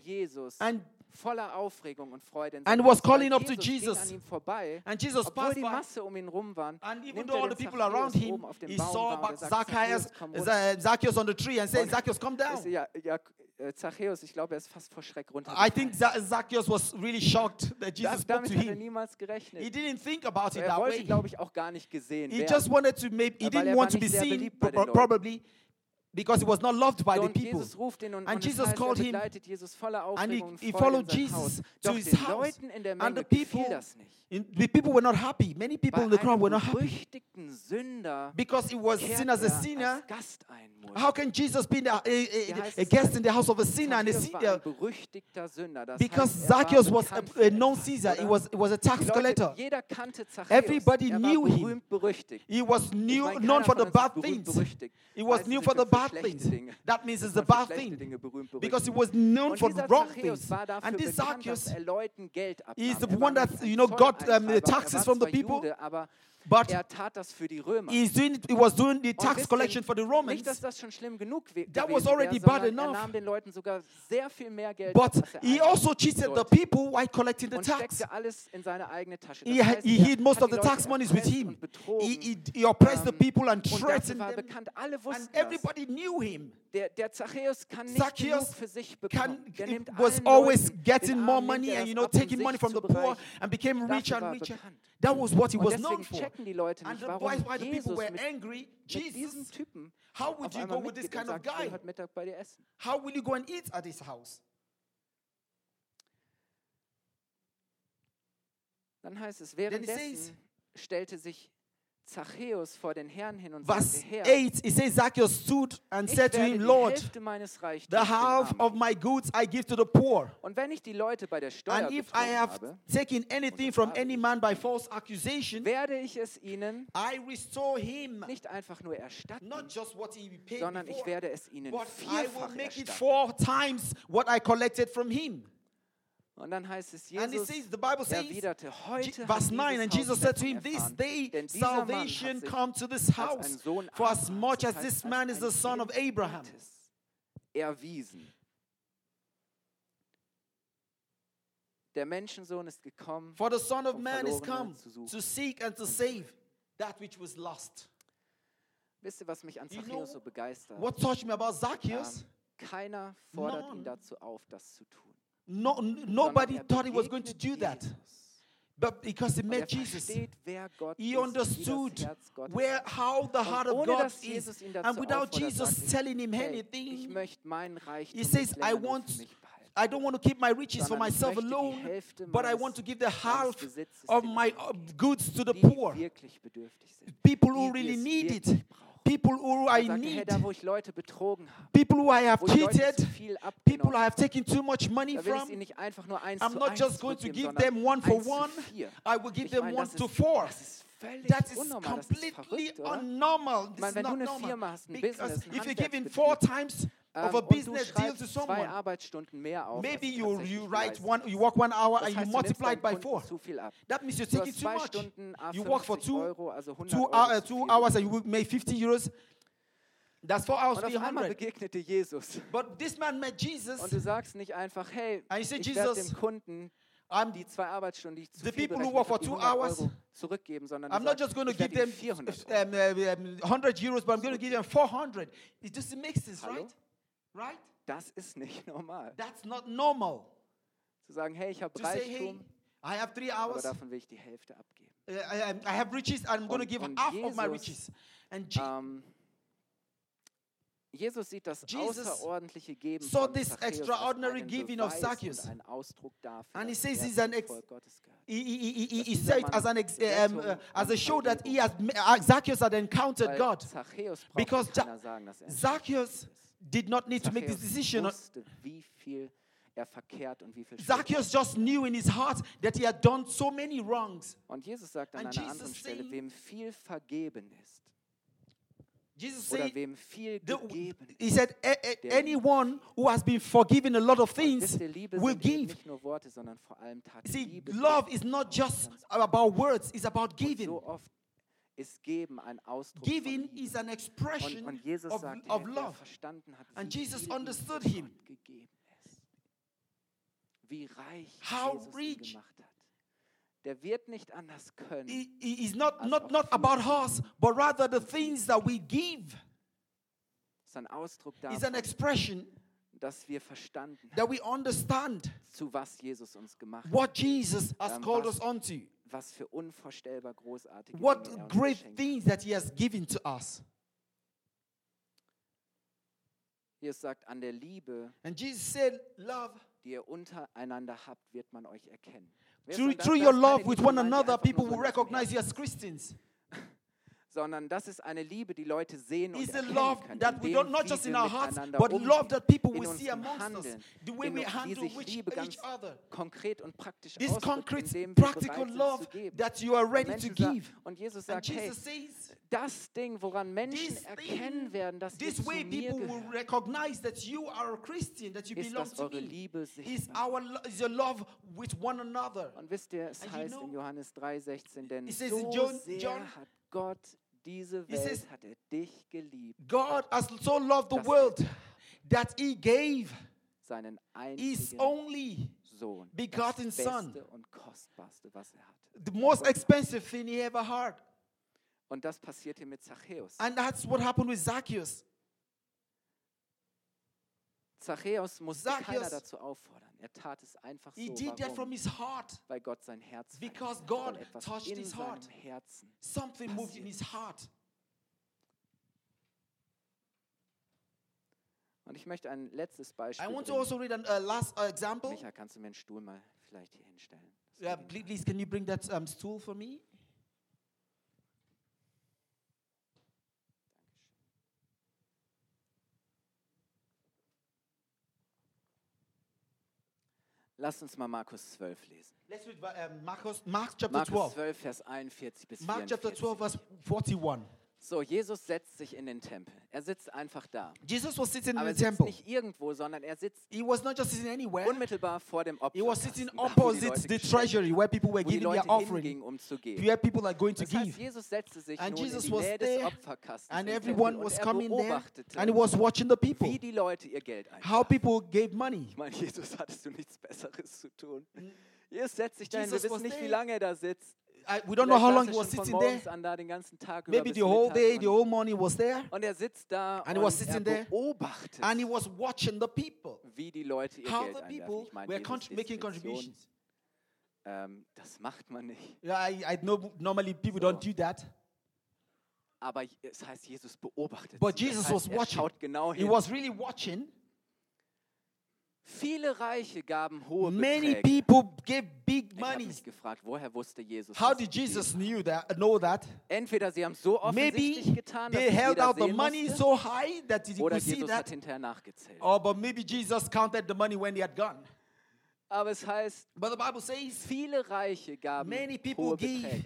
Speaker 2: and
Speaker 1: voller Aufregung und Freude.
Speaker 2: And was calling up to
Speaker 1: Jesus. An ihm vorbei,
Speaker 2: and Jesus passed
Speaker 1: die Masse um ihn rum waren,
Speaker 2: and even though all the people around him, he saw Zacchaeus,
Speaker 1: Zacchaeus
Speaker 2: uh, on the tree and said, Zacchaeus, come down.
Speaker 1: Ja, ja, äh, Zacchaeus, ich glaube, er ist fast vor Schreck
Speaker 2: runter.
Speaker 1: I
Speaker 2: think Zacchaeus was really shocked that Jesus spoke to him.
Speaker 1: Damit hat er niemals gerechnet.
Speaker 2: He didn't think about it that way.
Speaker 1: Er wollte, glaube ich, auch gar nicht gesehen
Speaker 2: He just wanted to maybe he didn't want to be seen probably. because he was not loved by the people.
Speaker 1: Jesus und,
Speaker 2: and Jesus
Speaker 1: heißt,
Speaker 2: called him,
Speaker 1: Jesus
Speaker 2: and he, he followed Jesus to his house. and the people, in, the people were not happy. Many people in the crowd were not happy because he was seen as a sinner. How can Jesus be a, a, a, guest in the house of a sinner and a sinner? Because Zacchaeus was a, a known Caesar. He was, he was a tax collector. Everybody knew him. He was
Speaker 1: new
Speaker 2: known for the bad things. He was
Speaker 1: new
Speaker 2: for the bad
Speaker 1: bad
Speaker 2: things. That means it's
Speaker 1: a
Speaker 2: bad thing. Because he was known for wrong things. And this Zacchaeus is the one that, you know, got um, taxes from the people. But
Speaker 1: er tat das für die Römer.
Speaker 2: He, doing, he was doing the tax collection for the Romans.
Speaker 1: Nicht, dass das schon schlimm genug
Speaker 2: that was already bad
Speaker 1: er
Speaker 2: enough.
Speaker 1: Er nahm den Leuten sogar sehr viel mehr Geld.
Speaker 2: But
Speaker 1: er
Speaker 2: he also cheated the people while collecting the
Speaker 1: und
Speaker 2: tax.
Speaker 1: alles in seine eigene Tasche. Das
Speaker 2: he,
Speaker 1: heißt,
Speaker 2: he
Speaker 1: er
Speaker 2: hid most of the tax monies with him. He, he, he oppressed um, the
Speaker 1: ähm,
Speaker 2: people and threatened them.
Speaker 1: Bekannt. Alle
Speaker 2: and
Speaker 1: everybody das.
Speaker 2: knew him.
Speaker 1: Der, der Zacchaeus kann nicht
Speaker 2: Zacchaeus
Speaker 1: genug für sich bekommen. Can, nimmt
Speaker 2: was always
Speaker 1: Leuten
Speaker 2: getting more money and you know taking money from the poor and became richer and richer. That was what he was known for.
Speaker 1: wollten die Leute nicht, warum Jesus mit,
Speaker 2: angry, Jesus,
Speaker 1: mit diesem Typen
Speaker 2: how would you go with kind of guy?
Speaker 1: heute Mittag bei dir essen.
Speaker 2: How will you go and eat at his house?
Speaker 1: Dann heißt es, währenddessen
Speaker 2: says,
Speaker 1: stellte sich Zachäus vor den Herrn hin und sagte, Herr,
Speaker 2: 8, it says Zacchaeus stood and said to him, Lord, the half of my goods I give to the poor.
Speaker 1: Und wenn ich die Leute bei der Steuer
Speaker 2: And if I have taken anything from any man by false accusation,
Speaker 1: werde ich es ihnen
Speaker 2: I restore him
Speaker 1: nicht einfach nur erstatten,
Speaker 2: not just what he paid
Speaker 1: sondern ich werde es ihnen
Speaker 2: but I will make it four times what I collected from him.
Speaker 1: Und dann heißt es, Jesus
Speaker 2: says,
Speaker 1: erwiderte, heute was
Speaker 2: nein and Jesus said to him, this day salvation come to this house, for as much as this man is the son of Abraham.
Speaker 1: Erwiesen. Der Menschensohn ist gekommen,
Speaker 2: for the son of man is come to seek and to save that which was lost.
Speaker 1: Wisst ihr, was mich an
Speaker 2: Zacchaeus
Speaker 1: so begeistert?
Speaker 2: What touched me about Zacchaeus?
Speaker 1: Ähm, keiner fordert ihn dazu auf, das zu tun.
Speaker 2: No, nobody thought he was going to do that. But because he met Jesus, he understood where how the heart of God is. And without Jesus telling him anything, he says, I want I don't want to keep my riches for myself alone, but I want to give the half of my uh, goods to the poor, people who really need it, people who I need, people who I have cheated, people I have taken too much money from. I'm not just going to give them one for one, I will give them one to four. That is completely unnormal. This is not normal. Because if you give in
Speaker 1: four
Speaker 2: times,
Speaker 1: tatsächlich
Speaker 2: you you write one, you work one hour
Speaker 1: Das
Speaker 2: and you
Speaker 1: heißt, nimmst
Speaker 2: multiply it by four.
Speaker 1: zu viel ab.
Speaker 2: That means you're taking too much.
Speaker 1: Stunden,
Speaker 2: You work for two,
Speaker 1: Euro, also
Speaker 2: two, hour, uh, two hours and you make 50 euros. That's four hours,
Speaker 1: Und auf einmal
Speaker 2: 300.
Speaker 1: begegnete Jesus.
Speaker 2: But this man met Jesus.
Speaker 1: Und du sagst nicht einfach, hey,
Speaker 2: And you say,
Speaker 1: ich werde
Speaker 2: Jesus,
Speaker 1: dem Kunden
Speaker 2: I'm,
Speaker 1: die zwei Arbeitsstunden, die ich zu
Speaker 2: The people who work for two hours,
Speaker 1: Euro zurückgeben, sondern
Speaker 2: I'm not just going to give them
Speaker 1: 400
Speaker 2: um, uh, um, 100 euros, but I'm going to give them 400. It just makes sense,
Speaker 1: Hallo?
Speaker 2: right? Right?
Speaker 1: Das ist nicht normal.
Speaker 2: That's not normal.
Speaker 1: Zu sagen, hey, ich habe
Speaker 2: say, hey,
Speaker 1: Reichtum,
Speaker 2: I have three
Speaker 1: aber
Speaker 2: hours.
Speaker 1: davon will ich die Hälfte abgeben.
Speaker 2: Uh, I, have riches I'm going to
Speaker 1: Und-
Speaker 2: give half of my
Speaker 1: Jesus,
Speaker 2: riches. And Je-
Speaker 1: Ähm, Jesus sieht das
Speaker 2: Jesus
Speaker 1: außerordentliche Geben
Speaker 2: saw
Speaker 1: von
Speaker 2: this extraordinary giving of Zacchaeus.
Speaker 1: und einen Ausdruck dafür,
Speaker 2: And he says
Speaker 1: er
Speaker 2: he's an ex- he, he, he, he, said as an ex, um, uh, as a show that he has uh, Zacchaeus had encountered
Speaker 1: Weil
Speaker 2: God. Because Ja-
Speaker 1: ein
Speaker 2: Zacchaeus. Did not need to make this decision.
Speaker 1: wusste, wie viel er verkehrt und wie viel
Speaker 2: Zacchaeus just knew in his heart that he had done so many wrongs.
Speaker 1: Und Jesus sagt an
Speaker 2: And
Speaker 1: einer
Speaker 2: Jesus
Speaker 1: anderen Stelle, wem viel vergeben ist
Speaker 2: Jesus
Speaker 1: oder
Speaker 2: said,
Speaker 1: wem viel
Speaker 2: the-
Speaker 1: gegeben
Speaker 2: he said, "A- a- anyone who has been forgiven a lot of things
Speaker 1: wisst ihr, Liebe
Speaker 2: will give.
Speaker 1: Worte, sondern vor allem Taten.
Speaker 2: See, love is not just about words, it's about giving.
Speaker 1: So oft ist Geben ein Ausdruck
Speaker 2: Giving
Speaker 1: von
Speaker 2: is an expression
Speaker 1: und, und Jesus
Speaker 2: of,
Speaker 1: sagt,
Speaker 2: of love.
Speaker 1: verstanden hat,
Speaker 2: And Jesus understood him.
Speaker 1: Gegeben ist. Wie reich
Speaker 2: How
Speaker 1: Jesus ihn
Speaker 2: rich.
Speaker 1: gemacht hat. Der wird nicht anders können.
Speaker 2: It- is not, not, not about us, but rather the things that we give
Speaker 1: ist ein Ausdruck
Speaker 2: is an
Speaker 1: davon,
Speaker 2: expression
Speaker 1: dass wir verstanden haben,
Speaker 2: that we understand
Speaker 1: zu was Jesus uns gemacht hat.
Speaker 2: what Jesus has
Speaker 1: Ähm,
Speaker 2: called us onto,
Speaker 1: Was für unvorstellbar großartige
Speaker 2: what
Speaker 1: Dinge er uns
Speaker 2: great
Speaker 1: geschenkt
Speaker 2: things that He has given to us.
Speaker 1: Jesus sagt, an der Liebe,
Speaker 2: And Jesus said, Love,
Speaker 1: die ihr untereinander habt, wird man euch erkennen. Wer
Speaker 2: through,
Speaker 1: sagt, das-
Speaker 2: through
Speaker 1: das
Speaker 2: your
Speaker 1: ist
Speaker 2: love
Speaker 1: keine
Speaker 2: with one another,
Speaker 1: einfach
Speaker 2: people
Speaker 1: nur
Speaker 2: will
Speaker 1: so
Speaker 2: recognize you as Christians.
Speaker 1: Sondern das ist eine Liebe, die Leute sehen und
Speaker 2: It's
Speaker 1: erkennen
Speaker 2: love
Speaker 1: können,
Speaker 2: that we don't, not just in
Speaker 1: wir
Speaker 2: our hearts, but
Speaker 1: umgehen,
Speaker 2: love that people will see amongst us, the way we handle
Speaker 1: sich
Speaker 2: each,
Speaker 1: Liebe ganz
Speaker 2: other.
Speaker 1: konkret und praktisch
Speaker 2: This concrete, practical love that you are
Speaker 1: Und
Speaker 2: ready to give.
Speaker 1: Und Jesus sagt, hey, das Ding, woran Menschen erkennen werden, dass ihr
Speaker 2: this
Speaker 1: zu
Speaker 2: way
Speaker 1: mir
Speaker 2: people will recognize that you are a Christian, that you
Speaker 1: ist,
Speaker 2: belong
Speaker 1: dass
Speaker 2: to
Speaker 1: eure
Speaker 2: me.
Speaker 1: Liebe
Speaker 2: Is
Speaker 1: sichtbar
Speaker 2: our lo- is your love with one another.
Speaker 1: Und wisst ihr, es heißt in Johannes 3,16, denn so sehr hat Gott diese Welt,
Speaker 2: says-
Speaker 1: hat er dich geliebt,
Speaker 2: God has so loved the world that he gave
Speaker 1: seinen
Speaker 2: his only,
Speaker 1: Sohn,
Speaker 2: begotten
Speaker 1: das
Speaker 2: Son.
Speaker 1: Und Kostbarste, was er hatte.
Speaker 2: the most expensive thing he ever had.
Speaker 1: Und das mit Zachäus.
Speaker 2: And that's what happened with Zacchaeus.
Speaker 1: Zachäus musste
Speaker 2: Zacchaeus-
Speaker 1: keiner dazu auffordern. Er tat es einfach
Speaker 2: He
Speaker 1: so,
Speaker 2: did that from his heart.
Speaker 1: weil Gott sein Herz
Speaker 2: Because God
Speaker 1: etwas
Speaker 2: touched
Speaker 1: in
Speaker 2: his
Speaker 1: seinem
Speaker 2: heart.
Speaker 1: Herzen.
Speaker 2: Something moved in his heart.
Speaker 1: Und ich möchte ein letztes
Speaker 2: I
Speaker 1: Beispiel
Speaker 2: want to
Speaker 1: bringen.
Speaker 2: also read a last uh, example.
Speaker 1: Micha, kannst du mir einen Stuhl mal vielleicht hier hinstellen? Das
Speaker 2: Yeah,
Speaker 1: geht
Speaker 2: please, please, can you bring that um, stool for me?
Speaker 1: Lass uns mal Markus 12 lesen.
Speaker 2: Let's read um, Marcus, Mark chapter
Speaker 1: Markus
Speaker 2: 12.
Speaker 1: 12, Vers 41 bis
Speaker 2: Mark chapter
Speaker 1: 44.
Speaker 2: 12, verse 41.
Speaker 1: So, Jesus setzt sich in den Tempel. Er sitzt einfach da.
Speaker 2: Jesus was sitting
Speaker 1: Aber
Speaker 2: in
Speaker 1: er
Speaker 2: the
Speaker 1: sitzt
Speaker 2: temple.
Speaker 1: nicht irgendwo, sondern er sitzt
Speaker 2: He was not just sitting anywhere.
Speaker 1: unmittelbar vor dem
Speaker 2: He was sitting
Speaker 1: da,
Speaker 2: opposite the treasury where people were giving
Speaker 1: Leute
Speaker 2: their offering.
Speaker 1: um zu geben.
Speaker 2: Where people are going to
Speaker 1: Das heißt,
Speaker 2: give.
Speaker 1: Jesus setzte sich
Speaker 2: And
Speaker 1: nun
Speaker 2: Jesus
Speaker 1: in die
Speaker 2: was
Speaker 1: Nähe
Speaker 2: there,
Speaker 1: des Opferkastens
Speaker 2: And
Speaker 1: im
Speaker 2: everyone
Speaker 1: Tempel
Speaker 2: was
Speaker 1: und er
Speaker 2: coming there
Speaker 1: beobachtete,
Speaker 2: and he was watching the people.
Speaker 1: wie die Leute ihr Geld
Speaker 2: How people gave money.
Speaker 1: Ich meine, Jesus, hattest du nichts Besseres zu tun? Jesus setzt sich dahin, wir
Speaker 2: Jesus was
Speaker 1: wissen nicht, wie
Speaker 2: there.
Speaker 1: lange er da sitzt.
Speaker 2: I, we don't know how long he was
Speaker 1: er
Speaker 2: sitting there.
Speaker 1: morgens an da den ganzen Tag über
Speaker 2: Maybe the whole day, the whole morning was there.
Speaker 1: und er sitzt da
Speaker 2: And he was
Speaker 1: er
Speaker 2: sitting there. And he was watching the people.
Speaker 1: wie die Leute ihr
Speaker 2: How
Speaker 1: Geld
Speaker 2: the people
Speaker 1: meine,
Speaker 2: were
Speaker 1: Jesus
Speaker 2: making contributions.
Speaker 1: ähm, das macht man nicht.
Speaker 2: Yeah, I, I know normally people
Speaker 1: So.
Speaker 2: don't do that.
Speaker 1: Aber es heißt, Jesus beobachtet
Speaker 2: But
Speaker 1: sie. Das
Speaker 2: Jesus
Speaker 1: heißt,
Speaker 2: was
Speaker 1: er
Speaker 2: watching.
Speaker 1: genau
Speaker 2: He was really watching.
Speaker 1: Viele Reiche gaben hohe
Speaker 2: Many
Speaker 1: Beträge.
Speaker 2: people gave big
Speaker 1: Ich habe
Speaker 2: money.
Speaker 1: mich gefragt, woher wusste Jesus
Speaker 2: How
Speaker 1: dass
Speaker 2: did Jesus knew that, know that?
Speaker 1: Entweder sie haben es so offensichtlich
Speaker 2: Maybe
Speaker 1: getan, dass
Speaker 2: they
Speaker 1: es
Speaker 2: held
Speaker 1: jeder
Speaker 2: out the
Speaker 1: sehen
Speaker 2: money
Speaker 1: musste,
Speaker 2: so high that
Speaker 1: oder
Speaker 2: could see
Speaker 1: Jesus hat
Speaker 2: that.
Speaker 1: hinterher nachgezählt.
Speaker 2: Or but maybe Jesus counted the money when he had gone.
Speaker 1: Aber es heißt,
Speaker 2: But the Bible says
Speaker 1: viele Reiche gaben
Speaker 2: Many people
Speaker 1: hohe
Speaker 2: give.
Speaker 1: Beträge.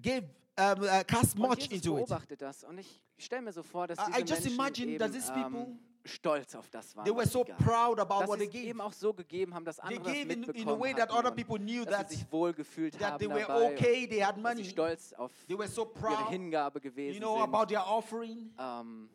Speaker 2: gave um, uh, cast
Speaker 1: Und
Speaker 2: much
Speaker 1: Jesus
Speaker 2: into it.
Speaker 1: beobachtet das und ich stelle mir so vor, dass
Speaker 2: I-
Speaker 1: diese
Speaker 2: I just
Speaker 1: Menschen
Speaker 2: imagine
Speaker 1: eben,
Speaker 2: that these people,
Speaker 1: ähm, stolz auf das waren,
Speaker 2: They were so proud about
Speaker 1: dass
Speaker 2: what
Speaker 1: sie
Speaker 2: they gave.
Speaker 1: eben auch so gegeben haben, dass
Speaker 2: They
Speaker 1: andere das
Speaker 2: gave in, in a way that other people knew that,
Speaker 1: sich wohlgefühlt
Speaker 2: that
Speaker 1: haben
Speaker 2: they were
Speaker 1: dabei,
Speaker 2: okay, they had
Speaker 1: dass sie
Speaker 2: money.
Speaker 1: stolz auf
Speaker 2: They were so
Speaker 1: ihre
Speaker 2: proud,
Speaker 1: Hingabe gewesen
Speaker 2: you know,
Speaker 1: sind.
Speaker 2: about their offering.
Speaker 1: Ähm,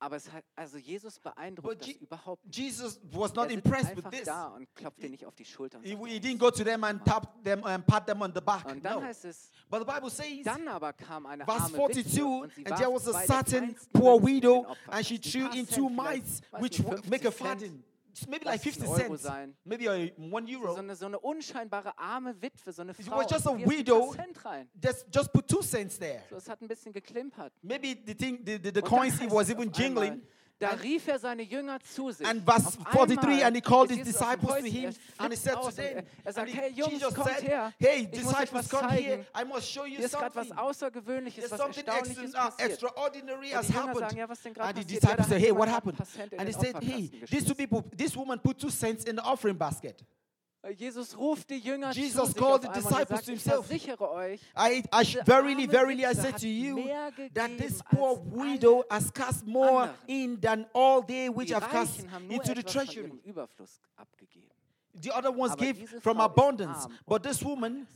Speaker 1: aber es hat, also Jesus
Speaker 2: But
Speaker 1: beeindruckt das überhaupt nicht.
Speaker 2: Jesus was
Speaker 1: Er
Speaker 2: not
Speaker 1: sitzt
Speaker 2: impressed with this.
Speaker 1: da und klopft dir nicht auf die Schulter.
Speaker 2: He, he didn't go to them and tap them and pat them on the back.
Speaker 1: und dann
Speaker 2: No.
Speaker 1: heißt es,
Speaker 2: But the Bible says,
Speaker 1: dann aber kam eine
Speaker 2: verse
Speaker 1: arme
Speaker 2: 42,
Speaker 1: Witwe und
Speaker 2: and there was a certain poor widow, and she threw in two mites, which make a
Speaker 1: 50 Cent.
Speaker 2: farthing. Maybe like 50 cents,
Speaker 1: sein.
Speaker 2: maybe a, one
Speaker 1: So
Speaker 2: euro.
Speaker 1: eine, so eine unscheinbare arme Witwe, so eine
Speaker 2: It
Speaker 1: Frau.
Speaker 2: was just a
Speaker 1: sie wirft ein
Speaker 2: widow.
Speaker 1: Cent rein.
Speaker 2: Just, just put two cents there.
Speaker 1: So, es hat ein bisschen geklimpert.
Speaker 2: Maybe the thing, the, the, the coins was even
Speaker 1: auf einmal,
Speaker 2: jingling.
Speaker 1: Da
Speaker 2: And-
Speaker 1: rief er seine Jünger zu sich.
Speaker 2: And verse
Speaker 1: Auf
Speaker 2: 43,
Speaker 1: einmal
Speaker 2: and he called his disciples to him, and he said to them,
Speaker 1: Er, sagt,
Speaker 2: he-
Speaker 1: hey Jungs,
Speaker 2: Jesus
Speaker 1: kommt
Speaker 2: said,
Speaker 1: her.
Speaker 2: hey, disciples, come here.
Speaker 1: zeigen.
Speaker 2: I must show you
Speaker 1: Hier ist was
Speaker 2: something.
Speaker 1: Außergewöhnliches, was Erstaunliches
Speaker 2: uh,
Speaker 1: passiert.
Speaker 2: extraordinary
Speaker 1: Und
Speaker 2: has happened.
Speaker 1: sagen, ja, was denn
Speaker 2: And the disciples say, hey, what happened? And they said, hey, these two people, this woman put two cents in the offering basket.
Speaker 1: Jesus ruft die Jünger
Speaker 2: Jesus
Speaker 1: zu sich
Speaker 2: called the disciples
Speaker 1: sagt,
Speaker 2: to himself. I, I verily, verily, I say to you that this poor widow has cast more in than all they which have cast
Speaker 1: Reichen haben nur
Speaker 2: into the treasury.
Speaker 1: ihrem Überfluss abgegeben.
Speaker 2: The other ones gave from abundance, but this woman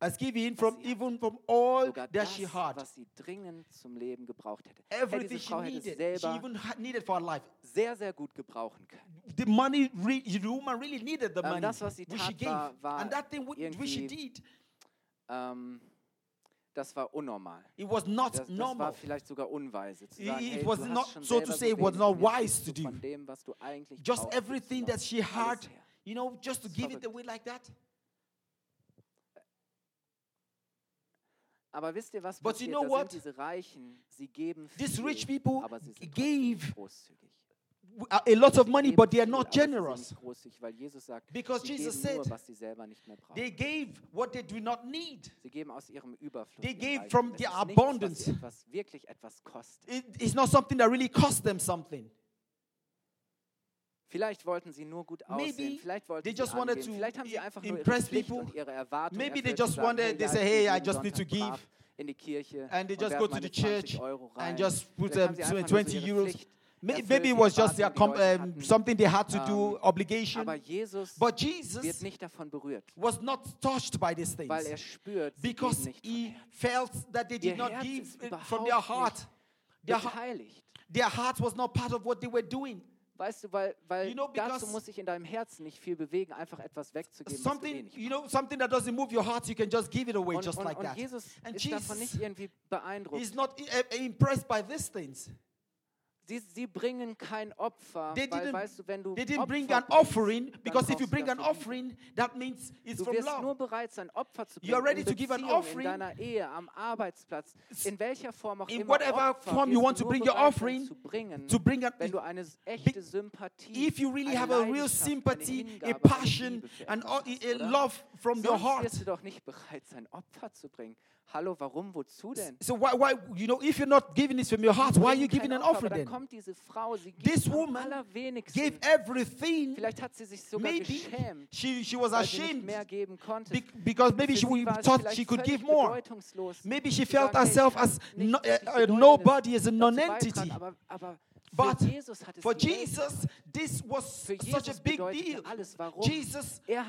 Speaker 1: alles.
Speaker 2: has given from even from all that
Speaker 1: das,
Speaker 2: she had.
Speaker 1: was sie dringend zum Leben gebraucht hätte.
Speaker 2: Everything
Speaker 1: diese
Speaker 2: she
Speaker 1: hätte es
Speaker 2: needed, she even needed for her life.
Speaker 1: sehr, sehr gut gebrauchen können.
Speaker 2: The money, re- the woman really needed the
Speaker 1: Ähm,
Speaker 2: money
Speaker 1: das, was sie
Speaker 2: which she gave,
Speaker 1: war- war
Speaker 2: and that thing which she did,
Speaker 1: Ähm, das war unnormal.
Speaker 2: it was not
Speaker 1: Das, das war
Speaker 2: normal.
Speaker 1: vielleicht sogar unweise. Zu sagen,
Speaker 2: it
Speaker 1: hey,
Speaker 2: was not- so to say, it was not wise to do.
Speaker 1: Dem, was du
Speaker 2: Just
Speaker 1: brauchst,
Speaker 2: everything that she had, you know, just to give it away like that.
Speaker 1: Aber wisst ihr, was
Speaker 2: But you know what?
Speaker 1: diese Reichen, sie geben viel,
Speaker 2: These rich people
Speaker 1: aber sie sind
Speaker 2: gave
Speaker 1: großzügig.
Speaker 2: A lot of money, but they are not
Speaker 1: aber sie sind
Speaker 2: generous.
Speaker 1: nicht großzügig, weil Jesus sagt,
Speaker 2: Because Jesus said,
Speaker 1: was sie selber nicht mehr brauchen.
Speaker 2: They gave what they do not need.
Speaker 1: Sie geben aus ihrem Überfluss.
Speaker 2: They gave from their
Speaker 1: ist nichts, was
Speaker 2: abundance.
Speaker 1: sie etwas, wirklich etwas kostet.
Speaker 2: It- it's not something that really cost them something.
Speaker 1: Vielleicht wollten sie nur gut aussehen,
Speaker 2: Maybe
Speaker 1: vielleicht wollten
Speaker 2: they
Speaker 1: sie
Speaker 2: just wanted
Speaker 1: angehen,
Speaker 2: to
Speaker 1: vielleicht haben sie einfach nur ihre
Speaker 2: impress
Speaker 1: Pflicht
Speaker 2: people.
Speaker 1: und ihre Erwartungen
Speaker 2: Maybe they
Speaker 1: erfüllt und
Speaker 2: just wanted-
Speaker 1: hey,
Speaker 2: they
Speaker 1: ja,
Speaker 2: say,
Speaker 1: ich
Speaker 2: hey,
Speaker 1: gehe
Speaker 2: I
Speaker 1: jeden
Speaker 2: just need to
Speaker 1: Sonntag brav
Speaker 2: give.
Speaker 1: in die Kirche
Speaker 2: And they
Speaker 1: und
Speaker 2: just go to
Speaker 1: meine
Speaker 2: the
Speaker 1: 20
Speaker 2: church
Speaker 1: Euro rein.
Speaker 2: and just put
Speaker 1: Vielleicht haben
Speaker 2: um,
Speaker 1: sie
Speaker 2: tw-
Speaker 1: einfach nur so
Speaker 2: 20
Speaker 1: ihre
Speaker 2: euros.
Speaker 1: Pflicht
Speaker 2: May-
Speaker 1: erfüllt,
Speaker 2: Maybe it
Speaker 1: die
Speaker 2: was just their
Speaker 1: Erwartungen,
Speaker 2: com-
Speaker 1: die Leute
Speaker 2: um,
Speaker 1: hatten.
Speaker 2: something they had to do,
Speaker 1: Ähm,
Speaker 2: obligation.
Speaker 1: Aber Jesus
Speaker 2: But
Speaker 1: wird
Speaker 2: Jesus
Speaker 1: nicht davon berührt,
Speaker 2: was not touched by these
Speaker 1: weil er
Speaker 2: things
Speaker 1: spürt, sie geben
Speaker 2: because
Speaker 1: nicht von
Speaker 2: he
Speaker 1: Herzen.
Speaker 2: felt that they
Speaker 1: Ihr
Speaker 2: did not
Speaker 1: Herz
Speaker 2: give
Speaker 1: ist
Speaker 2: it from their heart.
Speaker 1: nicht
Speaker 2: Their,
Speaker 1: beteiligt.
Speaker 2: their heart was not part of what they were doing.
Speaker 1: Weißt du, weil, weil
Speaker 2: You know,
Speaker 1: dazu muss sich in deinem Herzen nicht viel bewegen, einfach etwas wegzugeben, eh
Speaker 2: Something,
Speaker 1: nicht
Speaker 2: you know, something that doesn't move your heart, you can just give it away
Speaker 1: und,
Speaker 2: just
Speaker 1: und,
Speaker 2: like
Speaker 1: und
Speaker 2: that.
Speaker 1: Jesus
Speaker 2: And
Speaker 1: ist davon
Speaker 2: Jesus
Speaker 1: nicht irgendwie beeindruckt.
Speaker 2: He's not uh, impressed by these things.
Speaker 1: Sie, sie bringen kein Opfer,
Speaker 2: They
Speaker 1: weil
Speaker 2: didn't-
Speaker 1: weißt du, wenn du
Speaker 2: They didn't bring
Speaker 1: Opfer
Speaker 2: an
Speaker 1: bringst,
Speaker 2: offering because if you bring an offering, that means it's
Speaker 1: Du
Speaker 2: from love.
Speaker 1: nur bereit sein, Opfer zu
Speaker 2: You are
Speaker 1: bringen
Speaker 2: ready
Speaker 1: in
Speaker 2: to give an offering.
Speaker 1: in deiner Ehe, am Arbeitsplatz, in welcher Form auch
Speaker 2: In
Speaker 1: immer.
Speaker 2: whatever
Speaker 1: Opfer
Speaker 2: form you want to bring your offering,
Speaker 1: zu bringen,
Speaker 2: To bring an,
Speaker 1: wenn du eine echte Sympathie,
Speaker 2: if you really have a real sympathy, a passion,
Speaker 1: hast,
Speaker 2: a love from your heart.
Speaker 1: wirst du doch nicht bereit sein, Opfer zu bringen. Hallo, warum, wozu denn?
Speaker 2: So why, why, you know, if you're not giving this from your heart, why are you giving an offering then?
Speaker 1: kommt diese Frau, sie
Speaker 2: This
Speaker 1: gibt am
Speaker 2: woman
Speaker 1: allerwenigsten.
Speaker 2: Gave everything.
Speaker 1: Vielleicht hat sie sich sogar
Speaker 2: Maybe
Speaker 1: geschämt,
Speaker 2: she, she was
Speaker 1: weil sie nicht
Speaker 2: ashamed
Speaker 1: mehr geben konnte.
Speaker 2: be- because maybe
Speaker 1: Für
Speaker 2: she
Speaker 1: sie war es
Speaker 2: thought
Speaker 1: vielleicht
Speaker 2: she could
Speaker 1: völlig
Speaker 2: give more.
Speaker 1: bedeutungslos,
Speaker 2: Maybe she felt
Speaker 1: sagen, hey, ich
Speaker 2: herself
Speaker 1: kann
Speaker 2: as no, a
Speaker 1: Bedeutendes
Speaker 2: nobody, as a
Speaker 1: dazu
Speaker 2: non-entity.
Speaker 1: beitragen, Aber, aber
Speaker 2: But
Speaker 1: Jesus hat es
Speaker 2: For Jesus, this was such a big deal. Jesus,
Speaker 1: Er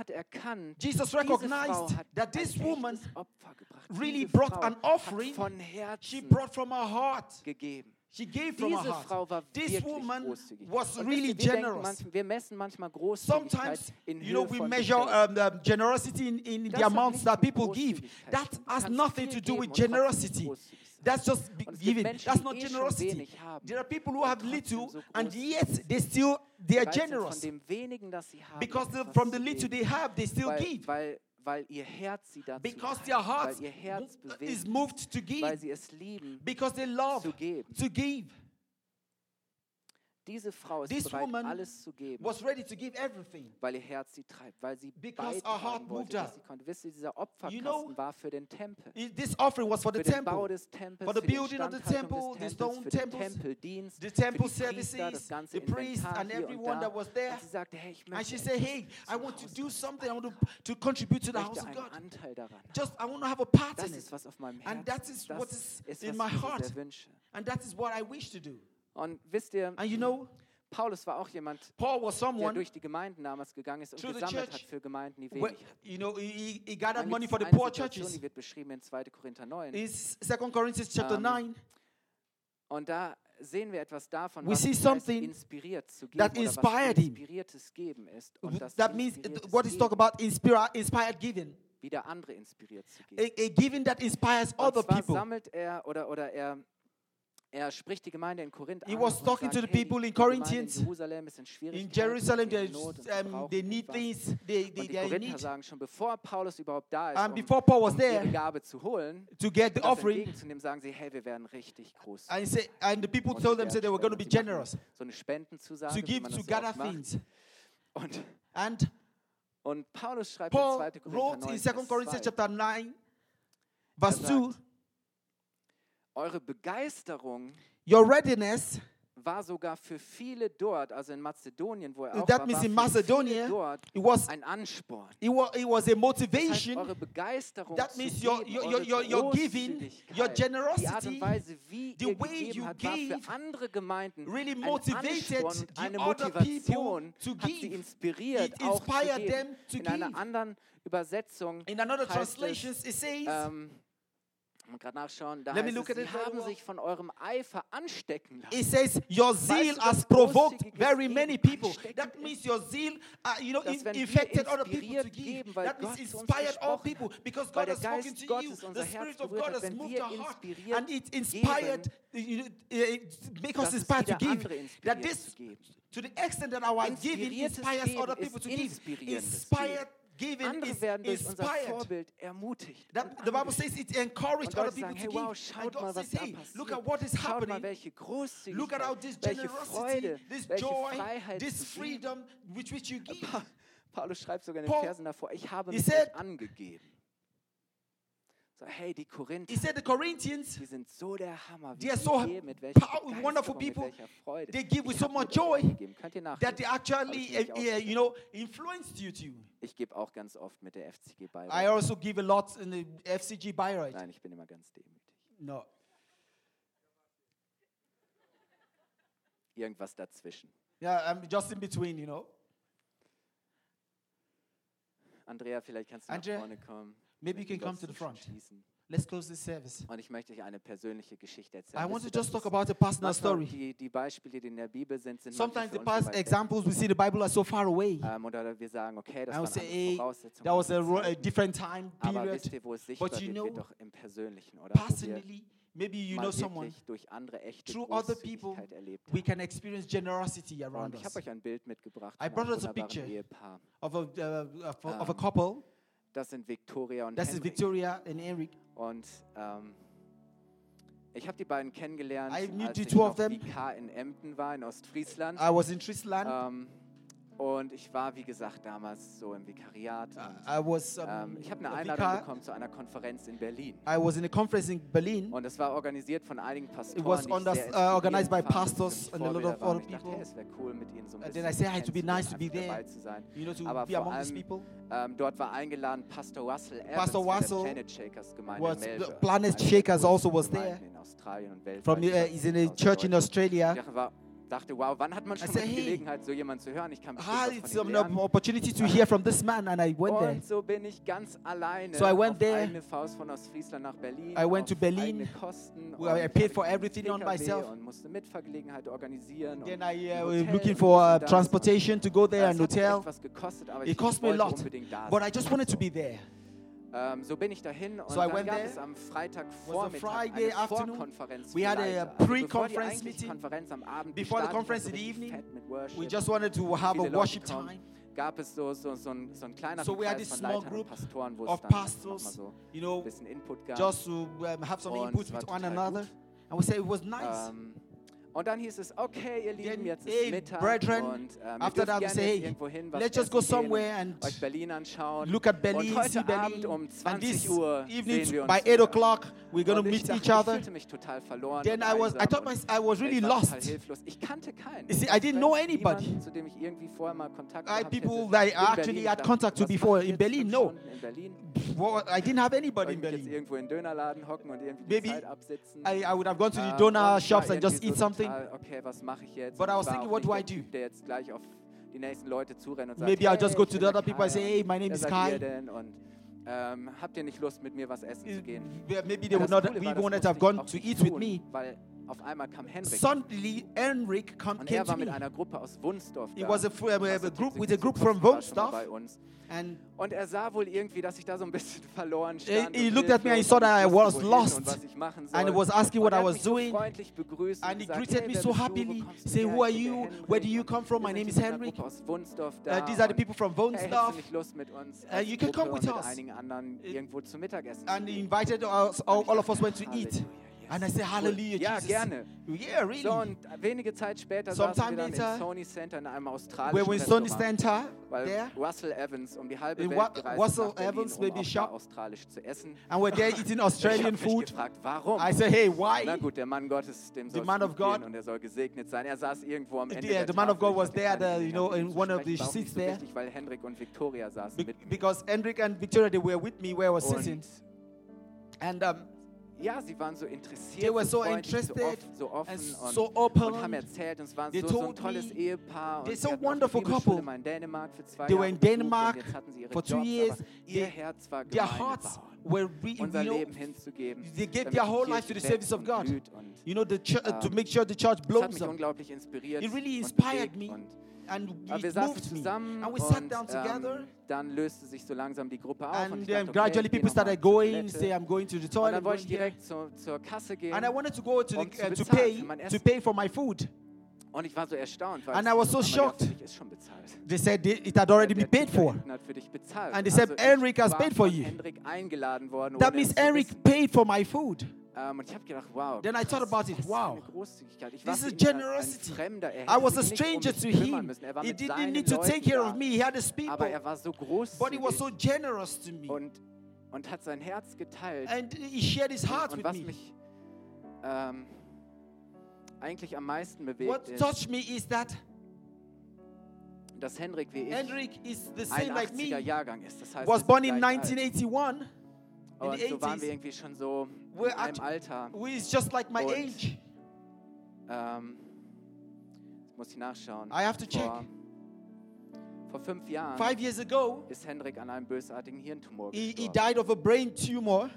Speaker 2: Jesus recognized that this woman
Speaker 1: echtes Opfer gebracht.
Speaker 2: really brought an offering.
Speaker 1: von
Speaker 2: She brought from her heart.
Speaker 1: gegeben.
Speaker 2: She gave from her heart.
Speaker 1: Frau war
Speaker 2: This
Speaker 1: wirklich
Speaker 2: woman
Speaker 1: großzügig.
Speaker 2: was
Speaker 1: Und
Speaker 2: really
Speaker 1: wisst ihr, wir, denken
Speaker 2: generous.
Speaker 1: manchmal, wir messen manchmal Großzügigkeit
Speaker 2: Sometimes,
Speaker 1: in
Speaker 2: you know,
Speaker 1: Höhe
Speaker 2: we
Speaker 1: von
Speaker 2: measure um, the generosity in, in
Speaker 1: Das
Speaker 2: the
Speaker 1: hat
Speaker 2: amounts
Speaker 1: nichts
Speaker 2: that
Speaker 1: mit
Speaker 2: people give.
Speaker 1: Großzügigkeit
Speaker 2: That
Speaker 1: tun. Du
Speaker 2: has
Speaker 1: kannst
Speaker 2: nothing
Speaker 1: viel
Speaker 2: to do
Speaker 1: geben
Speaker 2: with
Speaker 1: und trotzdem
Speaker 2: generosity.
Speaker 1: großzügig sein.
Speaker 2: That's just be-
Speaker 1: Und es gibt
Speaker 2: giving.
Speaker 1: Menschen,
Speaker 2: That's
Speaker 1: die
Speaker 2: not
Speaker 1: eh schon
Speaker 2: generosity.
Speaker 1: wenig haben
Speaker 2: There are people who
Speaker 1: und
Speaker 2: have
Speaker 1: trotzdem
Speaker 2: little,
Speaker 1: so
Speaker 2: and
Speaker 1: großzügig
Speaker 2: yet they still they are
Speaker 1: bereit sind,
Speaker 2: generous
Speaker 1: dem wenigen, das sie haben,
Speaker 2: because the,
Speaker 1: etwas
Speaker 2: from the
Speaker 1: zu
Speaker 2: little
Speaker 1: geben.
Speaker 2: they have, they still
Speaker 1: weil,
Speaker 2: give
Speaker 1: Weil, weil ihr Herz sie dazu
Speaker 2: because their hearts
Speaker 1: weil ihr Herz bewegt,
Speaker 2: is moved to
Speaker 1: weil
Speaker 2: give
Speaker 1: sie es lieben,
Speaker 2: because they love
Speaker 1: zu geben.
Speaker 2: to give.
Speaker 1: Diese Frau ist
Speaker 2: This
Speaker 1: bereit,
Speaker 2: woman
Speaker 1: alles zu geben,
Speaker 2: was ready to give everything.
Speaker 1: weil ihr Herz sie treibt, weil sie
Speaker 2: Because her heart
Speaker 1: beitragen
Speaker 2: moved
Speaker 1: wollte,
Speaker 2: her.
Speaker 1: was sie konnte. Wisst ihr, dieser Opferkasten
Speaker 2: You know,
Speaker 1: war für den Tempel.
Speaker 2: This offering was for the
Speaker 1: Für den Bau
Speaker 2: temple,
Speaker 1: des Tempels,
Speaker 2: for the
Speaker 1: für die
Speaker 2: building of the
Speaker 1: Instandhaltung
Speaker 2: temple,
Speaker 1: des
Speaker 2: the
Speaker 1: Tempels,
Speaker 2: stone
Speaker 1: für den
Speaker 2: temples,
Speaker 1: Tempeldienst,
Speaker 2: the
Speaker 1: für
Speaker 2: temple
Speaker 1: die Priester, das
Speaker 2: services,
Speaker 1: ganze
Speaker 2: the priests
Speaker 1: Inventar
Speaker 2: and
Speaker 1: hier und
Speaker 2: everyone
Speaker 1: da.
Speaker 2: that was there.
Speaker 1: Und sie sagte, hey, ich
Speaker 2: And
Speaker 1: möchte
Speaker 2: she said, Hey, I want to do something. I want to, to contribute to
Speaker 1: Ich
Speaker 2: the house
Speaker 1: möchte
Speaker 2: of
Speaker 1: einen
Speaker 2: God.
Speaker 1: Anteil daran.
Speaker 2: Just, I want to have a part
Speaker 1: Das
Speaker 2: in
Speaker 1: ist,
Speaker 2: it.
Speaker 1: was auf meinem
Speaker 2: And
Speaker 1: Herzen
Speaker 2: that is what is
Speaker 1: ist,
Speaker 2: in my
Speaker 1: ich mir
Speaker 2: heart.
Speaker 1: sehr wünsche.
Speaker 2: And that is what I wish to do.
Speaker 1: Und wisst ihr,
Speaker 2: And you know,
Speaker 1: Paulus war auch jemand,
Speaker 2: Paul was
Speaker 1: der
Speaker 2: someone,
Speaker 1: durch die Gemeinden damals gegangen ist und gesammelt hat für Gemeinden, die wenig hatten.
Speaker 2: you know, he, he- gathered money
Speaker 1: gibt's
Speaker 2: for the
Speaker 1: eine
Speaker 2: poor
Speaker 1: Situation,
Speaker 2: churches.
Speaker 1: die wird beschrieben in 2. Korinther 9.
Speaker 2: In 2 Corinthians chapter
Speaker 1: Um,
Speaker 2: 9,
Speaker 1: Und da sehen wir etwas davon,
Speaker 2: We
Speaker 1: was
Speaker 2: see something
Speaker 1: inspiriert zu geben
Speaker 2: that
Speaker 1: oder was
Speaker 2: inspired him.
Speaker 1: inspiriertes Geben ist. Und das
Speaker 2: that means
Speaker 1: inspiriertes
Speaker 2: what is talk about inspira- inspired giving.
Speaker 1: wieder andere inspiriert zu
Speaker 2: A,
Speaker 1: geben.
Speaker 2: a giving that inspires other people.
Speaker 1: sammelt er oder, oder er, er spricht die Gemeinde in Korinth
Speaker 2: He
Speaker 1: an
Speaker 2: was
Speaker 1: und
Speaker 2: talking to the people in Corinthians,
Speaker 1: in Jerusalem ist in
Speaker 2: In Jerusalem,
Speaker 1: sie sind
Speaker 2: there's,
Speaker 1: in Not und sie
Speaker 2: um, they need things, they, they, they are in
Speaker 1: Korinther
Speaker 2: need.
Speaker 1: sagen schon, bevor Paulus überhaupt da ist,
Speaker 2: And
Speaker 1: um,
Speaker 2: before Paul was
Speaker 1: um ihre
Speaker 2: there
Speaker 1: Gabe zu holen,
Speaker 2: to get the
Speaker 1: das
Speaker 2: offering,
Speaker 1: entgegenzunehmen, sagen sie, hey, wir werden richtig groß.
Speaker 2: and, say, and the people told
Speaker 1: sie
Speaker 2: them, said they were going to be
Speaker 1: spenden. Sie machen
Speaker 2: generous
Speaker 1: So eine Spendenzusage,
Speaker 2: to give, to gather things.
Speaker 1: Und,
Speaker 2: And
Speaker 1: und Paulus schreibt
Speaker 2: Paul
Speaker 1: in 2. Korinther
Speaker 2: wrote
Speaker 1: 9,
Speaker 2: in 2
Speaker 1: Vers
Speaker 2: Corinthians
Speaker 1: 2,
Speaker 2: chapter 9, verse
Speaker 1: Er
Speaker 2: 2,
Speaker 1: sagt, eure Begeisterung
Speaker 2: your readiness,
Speaker 1: war sogar für viele dort, also in Mazedonien, wo er auch
Speaker 2: that
Speaker 1: war,
Speaker 2: means
Speaker 1: war
Speaker 2: in Macedonia,
Speaker 1: viele dort
Speaker 2: it was,
Speaker 1: ein Ansporn.
Speaker 2: it was, it was a
Speaker 1: Das heißt,
Speaker 2: motivation.
Speaker 1: eure Begeisterung
Speaker 2: That means your, your, your, your, giving, your
Speaker 1: die Art
Speaker 2: generosity
Speaker 1: und Weise, wie
Speaker 2: the
Speaker 1: ihr
Speaker 2: way you
Speaker 1: war
Speaker 2: gave
Speaker 1: für andere Gemeinden
Speaker 2: really
Speaker 1: ein
Speaker 2: motivated
Speaker 1: Ansporn
Speaker 2: the
Speaker 1: eine Motivation,
Speaker 2: to
Speaker 1: hat sie
Speaker 2: give.
Speaker 1: inspiriert,
Speaker 2: It
Speaker 1: auch zu
Speaker 2: inspired
Speaker 1: geben.
Speaker 2: them to
Speaker 1: In einer
Speaker 2: give.
Speaker 1: anderen Übersetzung
Speaker 2: In another
Speaker 1: heißt
Speaker 2: translation,
Speaker 1: es,
Speaker 2: it says,
Speaker 1: ähm, gerade nachschauen, da
Speaker 2: Let me look
Speaker 1: es,
Speaker 2: at
Speaker 1: sie
Speaker 2: it
Speaker 1: haben sich von eurem Eifer anstecken lassen.
Speaker 2: It says your zeal has provoked very many people. That means your zeal, uh, you know, in, infected other people to give. That means inspired all people because God has spoken to you. The Spirit of God has moved
Speaker 1: wir
Speaker 2: our heart, and it inspired, you know, uh, make us inspired to give. That this, to the extent that our giving inspires other people to give, inspired giving
Speaker 1: Andere werden durch unser
Speaker 2: inspired.
Speaker 1: Vorbild ermutigt.
Speaker 2: That, the Bible says it encouraged other people
Speaker 1: sagen,
Speaker 2: to
Speaker 1: hey,
Speaker 2: give.
Speaker 1: wow,
Speaker 2: And
Speaker 1: schaut
Speaker 2: God
Speaker 1: mal,
Speaker 2: says,
Speaker 1: was
Speaker 2: hey,
Speaker 1: passiert.
Speaker 2: look at what is
Speaker 1: Schaut mal,
Speaker 2: happening.
Speaker 1: welche Großzügigkeit,
Speaker 2: Look at how this
Speaker 1: welche
Speaker 2: generosity,
Speaker 1: Freude,
Speaker 2: this
Speaker 1: welche
Speaker 2: joy,
Speaker 1: Freiheit
Speaker 2: this
Speaker 1: geben.
Speaker 2: freedom with which you give.
Speaker 1: Pa- Paulus schreibt sogar in den Versen davor, ich habe mich
Speaker 2: said-
Speaker 1: angegeben. So, hey, die Korinther,
Speaker 2: He said the Corinthians,
Speaker 1: die sind so der Hammer, wie
Speaker 2: they are so
Speaker 1: geben, mit welcher
Speaker 2: pow- wonderful
Speaker 1: Begeisterung,
Speaker 2: people.
Speaker 1: Freude.
Speaker 2: They give with so much joy that they actually, uh, uh, you know, influenced you to.
Speaker 1: Ich gebe auch ganz oft mit der FCG bei.
Speaker 2: I also give a lot in the FCG Bayreuth.
Speaker 1: Nein, ich bin immer ganz demütig.
Speaker 2: No.
Speaker 1: Irgendwas dazwischen.
Speaker 2: Yeah, I'm just in between, you know.
Speaker 1: Andrea, vielleicht kannst du
Speaker 2: Andrea,
Speaker 1: nach vorne kommen.
Speaker 2: Maybe you can come to the front. Let's close this service.
Speaker 1: Und ich möchte euch eine persönliche Geschichte erzählen.
Speaker 2: I want to just talk about a personal story.
Speaker 1: Die, die Beispiele, die in der Bibel sind, sind
Speaker 2: Sometimes the
Speaker 1: manchmal für uns
Speaker 2: past
Speaker 1: so weit weg.
Speaker 2: examples we see in the Bible are so far away.
Speaker 1: Ähm, oder wir sagen, okay, das
Speaker 2: I
Speaker 1: waren
Speaker 2: would say,
Speaker 1: andere
Speaker 2: hey, that was a, different time
Speaker 1: Aber
Speaker 2: period.
Speaker 1: wisst ihr, wo es sichtbar
Speaker 2: But you know,
Speaker 1: wird doch im Persönlichen, oder?
Speaker 2: Personally, maybe you know someone.
Speaker 1: durch andere echte
Speaker 2: Through other people,
Speaker 1: erlebt
Speaker 2: We can experience generosity around
Speaker 1: Und ich
Speaker 2: us.
Speaker 1: habe euch ein Bild mitgebracht
Speaker 2: I brought us a picture.
Speaker 1: Ehepaar.
Speaker 2: Of a, uh, of, a,
Speaker 1: Um,
Speaker 2: couple.
Speaker 1: Das sind Victoria und
Speaker 2: That is
Speaker 1: Henrik.
Speaker 2: Victoria and Eric.
Speaker 1: Und ähm, ich habe die beiden kennengelernt,
Speaker 2: I knew
Speaker 1: als
Speaker 2: the
Speaker 1: ich
Speaker 2: two them.
Speaker 1: VK in Emden war, in Ostfriesland.
Speaker 2: I was in Trisland.
Speaker 1: Ähm, und ich war, wie gesagt, damals so im Vikariat.
Speaker 2: I was um,
Speaker 1: ähm, ich habe eine Einladung
Speaker 2: vicar.
Speaker 1: bekommen zu einer Konferenz in Berlin.
Speaker 2: I was in a conference in Berlin.
Speaker 1: Und es war organisiert von einigen Pastoren.
Speaker 2: was
Speaker 1: die ich
Speaker 2: on
Speaker 1: sehr
Speaker 2: uh, organized by pastors and a lot of other
Speaker 1: Ich dachte,
Speaker 2: people.
Speaker 1: hey, es wäre cool, mit ihnen so ein
Speaker 2: And
Speaker 1: bisschen
Speaker 2: then I said, hey, to be nice to be there.
Speaker 1: zu sein.
Speaker 2: You know, to
Speaker 1: Aber
Speaker 2: be among these
Speaker 1: allem
Speaker 2: people.
Speaker 1: Ähm, dort war eingeladen Pastor Russell Evans
Speaker 2: Pastor Russell
Speaker 1: der Planet Shakers Gemeinde
Speaker 2: was-
Speaker 1: in Melbourne.
Speaker 2: Planet Shakers also was there.
Speaker 1: In Australien und weltweit.
Speaker 2: From uh, he's in a
Speaker 1: 10.000
Speaker 2: church in. Australia.
Speaker 1: Ich dachte, dachte, wow, wann hat man
Speaker 2: I
Speaker 1: schon
Speaker 2: said,
Speaker 1: die
Speaker 2: hey,
Speaker 1: Gelegenheit, so jemanden zu hören? Ich kann
Speaker 2: Ah, it's an opportunity to hear from this man, and I went there.
Speaker 1: Und so bin ich ganz alleine
Speaker 2: So I went
Speaker 1: auf
Speaker 2: there.
Speaker 1: eigene Faust von Ostfriesland nach Berlin.
Speaker 2: I went to Berlin.
Speaker 1: Kosten.
Speaker 2: I paid for everything on myself.
Speaker 1: Und musste Mitfahrgelegenheit organisieren.
Speaker 2: Then I uh,
Speaker 1: Hotel
Speaker 2: looking for uh, transportation to go there and hotel.
Speaker 1: gekostet,
Speaker 2: It cost me a lot, but. I just wanted to be there.
Speaker 1: Ähm, so bin ich dahin und
Speaker 2: So I
Speaker 1: dann
Speaker 2: went
Speaker 1: gab
Speaker 2: there.
Speaker 1: es am Freitag
Speaker 2: a Friday
Speaker 1: eine
Speaker 2: afternoon.
Speaker 1: Vorkonferenz
Speaker 2: We had a
Speaker 1: Leiter. Also bevor die
Speaker 2: pre-conference meeting.
Speaker 1: Konferenz am Abend
Speaker 2: Before the conference in the evening,
Speaker 1: fett mit Worship,
Speaker 2: We just wanted to have a worship time.
Speaker 1: gab es so, so, so, ein, so ein kleiner
Speaker 2: So we had
Speaker 1: Kreis
Speaker 2: this
Speaker 1: von
Speaker 2: small
Speaker 1: Leitern
Speaker 2: group
Speaker 1: und Pastoren, wo es
Speaker 2: of
Speaker 1: dann
Speaker 2: pastors,
Speaker 1: so
Speaker 2: You
Speaker 1: ein
Speaker 2: know,
Speaker 1: bisschen Input gab.
Speaker 2: just to um, have some
Speaker 1: Und
Speaker 2: input with one another.
Speaker 1: gut.
Speaker 2: And we say it was nice.
Speaker 1: Und dann hieß es, okay, ihr Lieben, jetzt ist Mittag
Speaker 2: brethren,
Speaker 1: und ähm,
Speaker 2: after that we say, hey,
Speaker 1: hin,
Speaker 2: let's just go somewhere and
Speaker 1: euch Berlin anschauen.
Speaker 2: look at Berlin,
Speaker 1: und heute
Speaker 2: Berlin.
Speaker 1: Abend
Speaker 2: um
Speaker 1: 20 Uhr
Speaker 2: evening
Speaker 1: sehen wir uns
Speaker 2: by 8 o'clock we're going to meet
Speaker 1: dachte,
Speaker 2: each other.
Speaker 1: Ich fühlte mich total verloren
Speaker 2: Then I was, I thought my, I was really lost.
Speaker 1: Hilflos. Ich kannte keinen.
Speaker 2: See, I didn't know anybody.
Speaker 1: Niemand, zu dem ich irgendwie vorher mal Kontakt
Speaker 2: I people that I actually had contact to before in Berlin, no.
Speaker 1: In Berlin?
Speaker 2: Well, I didn't have anybody in Berlin. Maybe I, I would have gone to the
Speaker 1: ähm, doner
Speaker 2: shops and just eat
Speaker 1: something.
Speaker 2: something.
Speaker 1: Ah, okay, was mache ich jetzt?
Speaker 2: But I was thinking, what do I do?
Speaker 1: Der jetzt gleich auf die nächsten Leute zurennen und sagt,
Speaker 2: Maybe
Speaker 1: hey, I'll
Speaker 2: just go to the other people and say, hey, my name is Kai.
Speaker 1: Und, ähm, habt ihr nicht Lust, mit mir was essen zu gehen?
Speaker 2: Maybe they would not, we wouldn't have gone to eat with me.
Speaker 1: Weil Auf einmal kam Henrik.
Speaker 2: Suddenly, Henrik come,
Speaker 1: und er war mit einer Gruppe aus da.
Speaker 2: Was a, a, a, group with a group from
Speaker 1: Wunstorf,
Speaker 2: And
Speaker 1: und er sah wohl irgendwie, dass ich da so ein bisschen verloren stand.
Speaker 2: He, looked at me and he saw that I was lost. And he was asking what I was doing. And he greeted me so happily,
Speaker 1: saying,
Speaker 2: "Who are you? Where do you come from? My name is Henrik. Uh, these are the people from
Speaker 1: Wunstorf.
Speaker 2: Uh, you can come with us." And he invited us. All, all of us went to eat. And I say, Hallelujah,
Speaker 1: ja, gerne.
Speaker 2: Yeah, really.
Speaker 1: So, und wenige Zeit später
Speaker 2: Sometime
Speaker 1: saßen wir dann
Speaker 2: later,
Speaker 1: im Sony Center in einem australischen
Speaker 2: we're in Sony Center,
Speaker 1: weil
Speaker 2: there,
Speaker 1: Russell Evans um die halbe Welt gereist Evans Berlin, um
Speaker 2: shop.
Speaker 1: australisch zu essen.
Speaker 2: And we're there eating Australian
Speaker 1: ich
Speaker 2: food.
Speaker 1: gefragt, warum?
Speaker 2: I said, hey, why?
Speaker 1: Na gut, der Mann Gottes, dem soll
Speaker 2: man God,
Speaker 1: und er soll gesegnet sein. Er saß irgendwo am Ende
Speaker 2: yeah, the man of God was there, the, you know, in one of the seats there.
Speaker 1: Wichtig, weil Hendrik und Victoria saßen
Speaker 2: Be
Speaker 1: mit
Speaker 2: Because Hendrik and Victoria, they were with me where I was sitting. And um,
Speaker 1: Ja, sie waren so interessiert,
Speaker 2: they were so,
Speaker 1: freundlich,
Speaker 2: interested
Speaker 1: so offen, so offen
Speaker 2: so open.
Speaker 1: und haben erzählt und es so, so, ein tolles Ehepaar.
Speaker 2: They're so wonderful couple.
Speaker 1: In Dänemark für zwei
Speaker 2: they
Speaker 1: Jahre were in
Speaker 2: Denmark for two
Speaker 1: Jobs,
Speaker 2: years.
Speaker 1: Ihr Herz war
Speaker 2: their hearts were
Speaker 1: unser
Speaker 2: you know,
Speaker 1: Leben hinzugeben.
Speaker 2: They gave their whole life to the service of God. You know, the to
Speaker 1: ähm,
Speaker 2: make sure the church
Speaker 1: blows
Speaker 2: up. It really inspired me. And we sat down ähm, together.
Speaker 1: ähm, dann löste sich so langsam die Gruppe auf.
Speaker 2: And,
Speaker 1: und
Speaker 2: ich
Speaker 1: dachte, okay,
Speaker 2: people started going, say I'm going to the toilet.
Speaker 1: Und dann wollte ich direkt zu, zur Kasse gehen.
Speaker 2: And I wanted to go to, the, uh, to, pay, to pay for my food.
Speaker 1: Und ich war so erstaunt, weil
Speaker 2: And I was so
Speaker 1: oh
Speaker 2: shocked.
Speaker 1: Ist schon bezahlt.
Speaker 2: They said it had already been paid for. And they said
Speaker 1: Enric
Speaker 2: has paid for you. That means
Speaker 1: Enric
Speaker 2: paid for my food.
Speaker 1: Um, und ich habe gedacht, wow.
Speaker 2: Then I thought about it. Wow. This is generosity.
Speaker 1: Fremder. Er
Speaker 2: I was a stranger
Speaker 1: um
Speaker 2: to him.
Speaker 1: Er
Speaker 2: he didn't need to take care of me. He had his people.
Speaker 1: Aber er war so großzügig.
Speaker 2: But he was so generous to me.
Speaker 1: Und, und hat sein Herz geteilt.
Speaker 2: And he shared his heart
Speaker 1: und, und was. Mich, ähm, eigentlich am meisten bewegt
Speaker 2: What
Speaker 1: ist,
Speaker 2: touched me is that
Speaker 1: dass Henrik wie ich ein
Speaker 2: 80er like me.
Speaker 1: Jahrgang ist. Das heißt,
Speaker 2: was born in 1981 in the 80s.
Speaker 1: so waren wir irgendwie schon so
Speaker 2: We're
Speaker 1: in
Speaker 2: einem
Speaker 1: Alter.
Speaker 2: We is just like my
Speaker 1: Und,
Speaker 2: age.
Speaker 1: Ähm, jetzt muss ich nachschauen.
Speaker 2: I have to check.
Speaker 1: Vor, vor fünf Jahren
Speaker 2: Five years ago,
Speaker 1: ist Hendrik an einem bösartigen Hirntumor
Speaker 2: gestorben. He,
Speaker 1: he
Speaker 2: died of a brain tumor.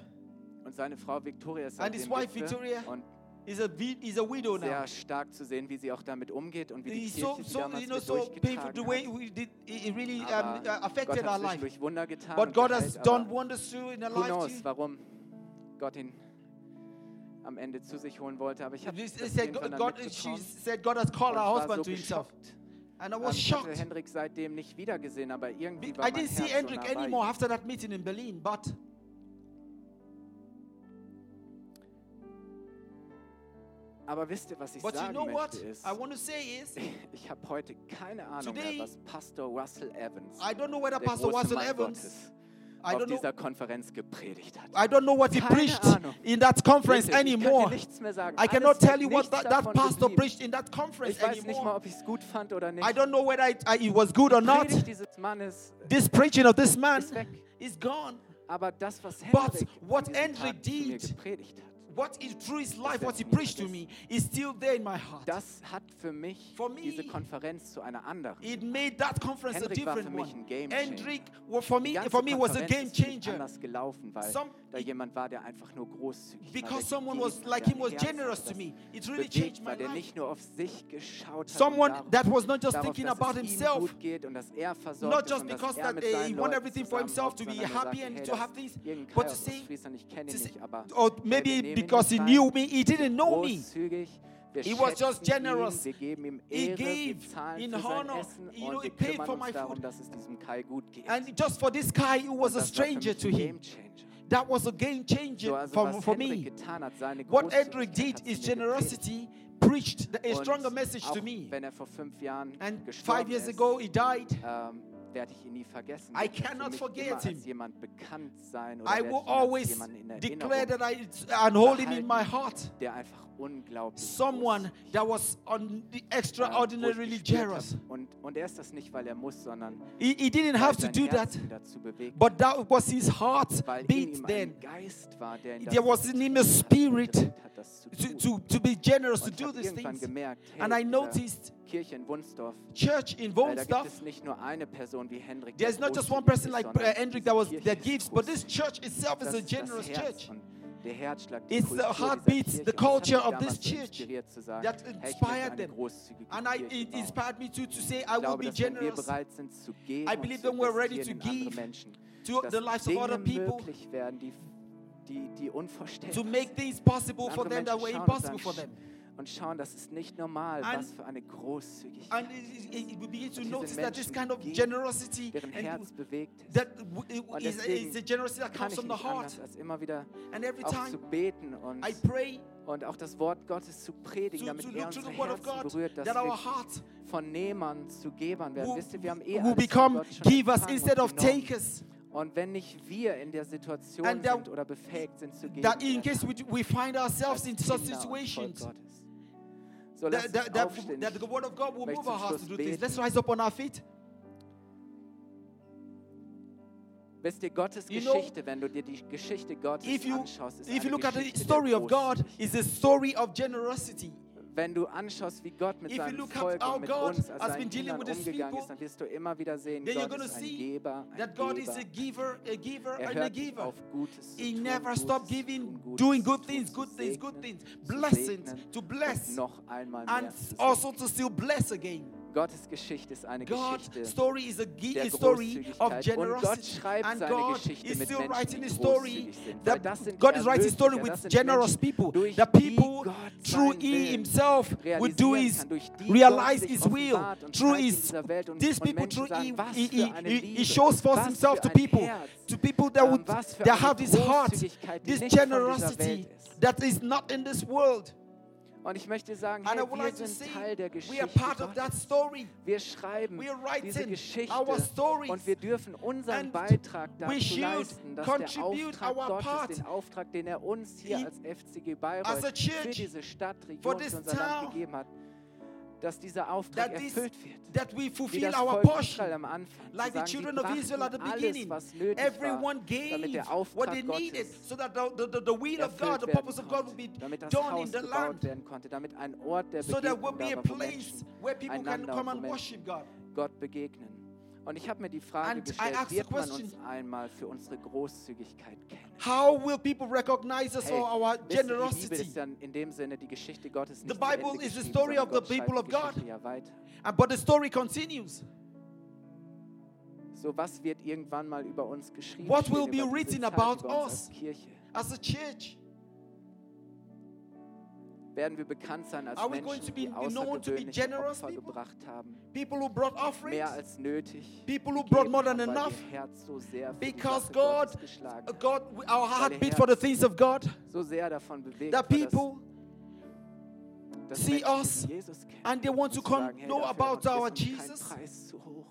Speaker 1: Und seine Frau Victoria ist
Speaker 2: an his wife Victoria.
Speaker 1: Und sehr stark zu sehen, wie sie auch damit umgeht und wie die
Speaker 2: so,
Speaker 1: Kirche
Speaker 2: so,
Speaker 1: damals
Speaker 2: you know, so painful, the way we did, it really um, uh, affected our life.
Speaker 1: Durch Wunder getan
Speaker 2: But God has done wonders too in our life.
Speaker 1: Knows, warum Gott ihn am Ende zu sich holen wollte, aber ich habe
Speaker 2: said, God, she said God has called
Speaker 1: our
Speaker 2: husband
Speaker 1: so
Speaker 2: to himself. And I was
Speaker 1: ähm, ich
Speaker 2: shocked.
Speaker 1: Hendrik seitdem nicht wiedergesehen, aber irgendwie war
Speaker 2: I didn't see Hendrik anymore after that meeting in Berlin, but
Speaker 1: Aber wisst ihr, was ich
Speaker 2: But
Speaker 1: sagen
Speaker 2: you know
Speaker 1: möchte ist,
Speaker 2: I want to say is,
Speaker 1: ich habe heute keine Ahnung
Speaker 2: today,
Speaker 1: mehr, was Pastor Russell Evans,
Speaker 2: I don't know whether Pastor Russell
Speaker 1: Mann
Speaker 2: Evans
Speaker 1: Gottes,
Speaker 2: I
Speaker 1: auf dieser Konferenz gepredigt hat.
Speaker 2: I don't know what he
Speaker 1: Keine
Speaker 2: preached
Speaker 1: Ahnung.
Speaker 2: in that conference
Speaker 1: Bitte,
Speaker 2: anymore. I cannot tell you what that, that pastor
Speaker 1: geblieben.
Speaker 2: preached in that conference
Speaker 1: ich weiß anymore. Nicht mal, ob ich's gut fand oder nicht.
Speaker 2: I don't know whether it, it was good or not.
Speaker 1: Ist,
Speaker 2: this preaching of this man is gone.
Speaker 1: Aber das, was Henrik But what Henry
Speaker 2: did, what is through his life, what he preached to me, is still there in my heart.
Speaker 1: Das hat für mich
Speaker 2: For me,
Speaker 1: diese Konferenz zu einer anderen.
Speaker 2: It made that conference
Speaker 1: Hendrik a
Speaker 2: different one.
Speaker 1: Game
Speaker 2: Hendrik, well, for me, for me was a game changer.
Speaker 1: Gelaufen, weil
Speaker 2: Some
Speaker 1: da jemand war, der einfach nur großzügig
Speaker 2: Because someone was like him was generous to me. It really changed my life.
Speaker 1: Der nicht nur auf sich geschaut hat
Speaker 2: someone that was not just thinking about himself.
Speaker 1: Geht und dass er versorgt
Speaker 2: not just because that he
Speaker 1: wanted
Speaker 2: everything for himself to be happy and to have things, but to
Speaker 1: see,
Speaker 2: or maybe because he knew me, he didn't know me. He was just generous.
Speaker 1: Ihn, Ehre, he
Speaker 2: gave in honor.
Speaker 1: Essen,
Speaker 2: you know, he paid for my food.
Speaker 1: Darum,
Speaker 2: and just for this guy who was a stranger to him.
Speaker 1: Changer
Speaker 2: that was a game changer
Speaker 1: So,
Speaker 2: for, for me.
Speaker 1: hat,
Speaker 2: What Edric did is
Speaker 1: zu mir gepredigt.
Speaker 2: generosity, preached a stronger message to me.
Speaker 1: er vor fünf Jahren
Speaker 2: And five years
Speaker 1: ist,
Speaker 2: ago, he died.
Speaker 1: ähm, werde ich ihn nie vergessen.
Speaker 2: I
Speaker 1: Er
Speaker 2: cannot forget him.
Speaker 1: jemand bekannt sein oder
Speaker 2: I will
Speaker 1: ich ihn als
Speaker 2: always declare that I and hold him in my heart.
Speaker 1: der einfach
Speaker 2: Someone that was on the extraordinarily generous.
Speaker 1: hab. Und, und er ist das nicht, weil er
Speaker 2: He, he didn't have to do that,
Speaker 1: Herz ihn dazu bewegt,
Speaker 2: but that was his heart beat then
Speaker 1: ein Geist war, der ihn
Speaker 2: There was in him a spirit
Speaker 1: bewegt hat, das zu
Speaker 2: to, to, to be generous, to do these things. And I noticed
Speaker 1: Kirche in Wunstorf,
Speaker 2: church in
Speaker 1: da gibt
Speaker 2: Wunstorf.
Speaker 1: es nicht nur eine Person wie Hendrik, der
Speaker 2: There's not just one person like uh, Hendrik that was that gives, but this church itself is a generous church.
Speaker 1: Und der Herzschlag,
Speaker 2: It's the heartbeats, the
Speaker 1: Und das hat
Speaker 2: culture of this church
Speaker 1: inspiriert zu sagen,
Speaker 2: that
Speaker 1: hey, ich möchte
Speaker 2: inspired them. And I, it inspired me too to say, I will be
Speaker 1: dass wenn wir
Speaker 2: generous
Speaker 1: bereit sind zu geben
Speaker 2: I believe that we're ready to give to the lives of other people, to make things possible for them that were impossible for them.
Speaker 1: Und schauen, das ist nicht normal,
Speaker 2: And-
Speaker 1: was für eine Großzügigkeit,
Speaker 2: And it, it, it, we begin to
Speaker 1: Und diese
Speaker 2: notice that this
Speaker 1: Menschen
Speaker 2: kind of generosity
Speaker 1: deren
Speaker 2: and
Speaker 1: Herz bewegt ist.
Speaker 2: that
Speaker 1: Und
Speaker 2: is,
Speaker 1: deswegen
Speaker 2: is a generosity that
Speaker 1: kann
Speaker 2: comes
Speaker 1: ich
Speaker 2: from the heart.
Speaker 1: anders, immer wieder
Speaker 2: And every
Speaker 1: zu beten und,
Speaker 2: I pray
Speaker 1: und auch das Wort Gottes zu predigen, damit er unsere
Speaker 2: the
Speaker 1: Herzen berührt, dass wir von Nehmern zu Gebern werden.
Speaker 2: will,
Speaker 1: Wisst ihr, wir haben eh alles
Speaker 2: become givers instead
Speaker 1: und
Speaker 2: of takers.
Speaker 1: Und wenn nicht wir in der Situation
Speaker 2: that-
Speaker 1: sind oder befähigt sind zu geben,
Speaker 2: That in case we, we find ourselves in such
Speaker 1: Volk
Speaker 2: situations,
Speaker 1: Gottes. So
Speaker 2: that, that, that, that the Word of God will move our hearts to do this. Let's rise up on our feet.
Speaker 1: Wisst ihr, Gottes
Speaker 2: You know,
Speaker 1: Geschichte, wenn du dir die Geschichte Gottes
Speaker 2: If you,
Speaker 1: anschaust, ist
Speaker 2: if you look at the story of God, it's a story of generosity.
Speaker 1: Wenn du anschaust, wie Gott mit
Speaker 2: If
Speaker 1: seinem Volk und mit
Speaker 2: God
Speaker 1: uns als seinen Kindern umgegangen ist, dann wirst du immer wieder sehen, Gott ist ein
Speaker 2: see
Speaker 1: Geber, ein
Speaker 2: That God is
Speaker 1: Geber.
Speaker 2: a giver, a giver,
Speaker 1: Er
Speaker 2: and a
Speaker 1: hört nicht
Speaker 2: giver.
Speaker 1: auf, Gutes zu
Speaker 2: He
Speaker 1: tun,
Speaker 2: never
Speaker 1: zu
Speaker 2: giving,
Speaker 1: Gutes
Speaker 2: doing good things,
Speaker 1: zu
Speaker 2: good things, good things, blessings, to bless,
Speaker 1: noch einmal mehr
Speaker 2: and also to still bless again.
Speaker 1: Gottes Geschichte ist eine
Speaker 2: God's
Speaker 1: Geschichte
Speaker 2: story is a,
Speaker 1: der
Speaker 2: story of
Speaker 1: Großzügigkeit. Und Gott
Speaker 2: generosity.
Speaker 1: schreibt
Speaker 2: And
Speaker 1: seine
Speaker 2: God
Speaker 1: Geschichte
Speaker 2: is
Speaker 1: mit
Speaker 2: still
Speaker 1: Menschen,
Speaker 2: writing
Speaker 1: die
Speaker 2: story.
Speaker 1: großzügig sind. Weil
Speaker 2: That
Speaker 1: das sind
Speaker 2: God is writing his story with generous
Speaker 1: Menschen,
Speaker 2: people.
Speaker 1: die
Speaker 2: people, through He Himself, would do His,
Speaker 1: kann, durch die
Speaker 2: realize His will. Through His,
Speaker 1: dieser Welt und,
Speaker 2: these people, through He, he, he, he, shows forth Himself to people, to people that
Speaker 1: ähm,
Speaker 2: would that have this heart, this
Speaker 1: nicht von dieser
Speaker 2: generosity that is not in this world.
Speaker 1: Und ich möchte sagen, hey, wir sind Teil der Geschichte. Wir schreiben diese Geschichte und wir dürfen unseren Beitrag dazu leisten, dass der Auftrag Gottes, den Auftrag, den er uns hier als FCG Bayreuth für diese Stadt, Region, für unser Land gegeben hat, dass dieser Auftrag
Speaker 2: that this-
Speaker 1: erfüllt wird.
Speaker 2: that we
Speaker 1: Wie
Speaker 2: fulfill
Speaker 1: das
Speaker 2: our
Speaker 1: Volk
Speaker 2: portion.
Speaker 1: Israel am Anfang.
Speaker 2: Like the
Speaker 1: sagen, sie
Speaker 2: children of Israel at the beginning,
Speaker 1: alles, was nötig
Speaker 2: everyone
Speaker 1: war, damit
Speaker 2: gave what they needed so that the, the, the, the will of God, the purpose of God
Speaker 1: konnte,
Speaker 2: be
Speaker 1: damit das
Speaker 2: done in the land.
Speaker 1: werden konnte, damit ein Ort der
Speaker 2: So there will be a place where people can come and
Speaker 1: wo
Speaker 2: worship God.
Speaker 1: Gott begegnen. Und ich habe mir die Frage
Speaker 2: And
Speaker 1: gestellt,
Speaker 2: the
Speaker 1: wird man
Speaker 2: question-
Speaker 1: uns einmal für unsere Großzügigkeit kennen?
Speaker 2: How will people recognize us
Speaker 1: Hey,
Speaker 2: for our
Speaker 1: ihr, die Bibel
Speaker 2: generosity?
Speaker 1: ist ja in dem Sinne die Geschichte Gottes
Speaker 2: The
Speaker 1: nicht zu
Speaker 2: Bible is the story of the
Speaker 1: Gott schreibt
Speaker 2: people
Speaker 1: die
Speaker 2: of God.
Speaker 1: Ja weiter.
Speaker 2: Uh, But the story continues.
Speaker 1: So, was wird irgendwann mal über uns geschrieben?
Speaker 2: What will be written about us?
Speaker 1: als Kirche?
Speaker 2: As a church,
Speaker 1: Werden wir bekannt sein als
Speaker 2: Are we going
Speaker 1: Menschen,
Speaker 2: to be
Speaker 1: die
Speaker 2: known to be
Speaker 1: außergewöhnliche
Speaker 2: generous
Speaker 1: Opfer
Speaker 2: people?
Speaker 1: gebracht haben?
Speaker 2: people who brought offerings,
Speaker 1: Mehr als nötig.
Speaker 2: People who brought more than enough.
Speaker 1: Herz so sehr
Speaker 2: because God. God, our heart beat for the things of God.
Speaker 1: so sehr davon bewegt dass,
Speaker 2: people
Speaker 1: dass
Speaker 2: see us and they want to come
Speaker 1: hey,
Speaker 2: know about our Jesus.
Speaker 1: kein Preis zu hoch.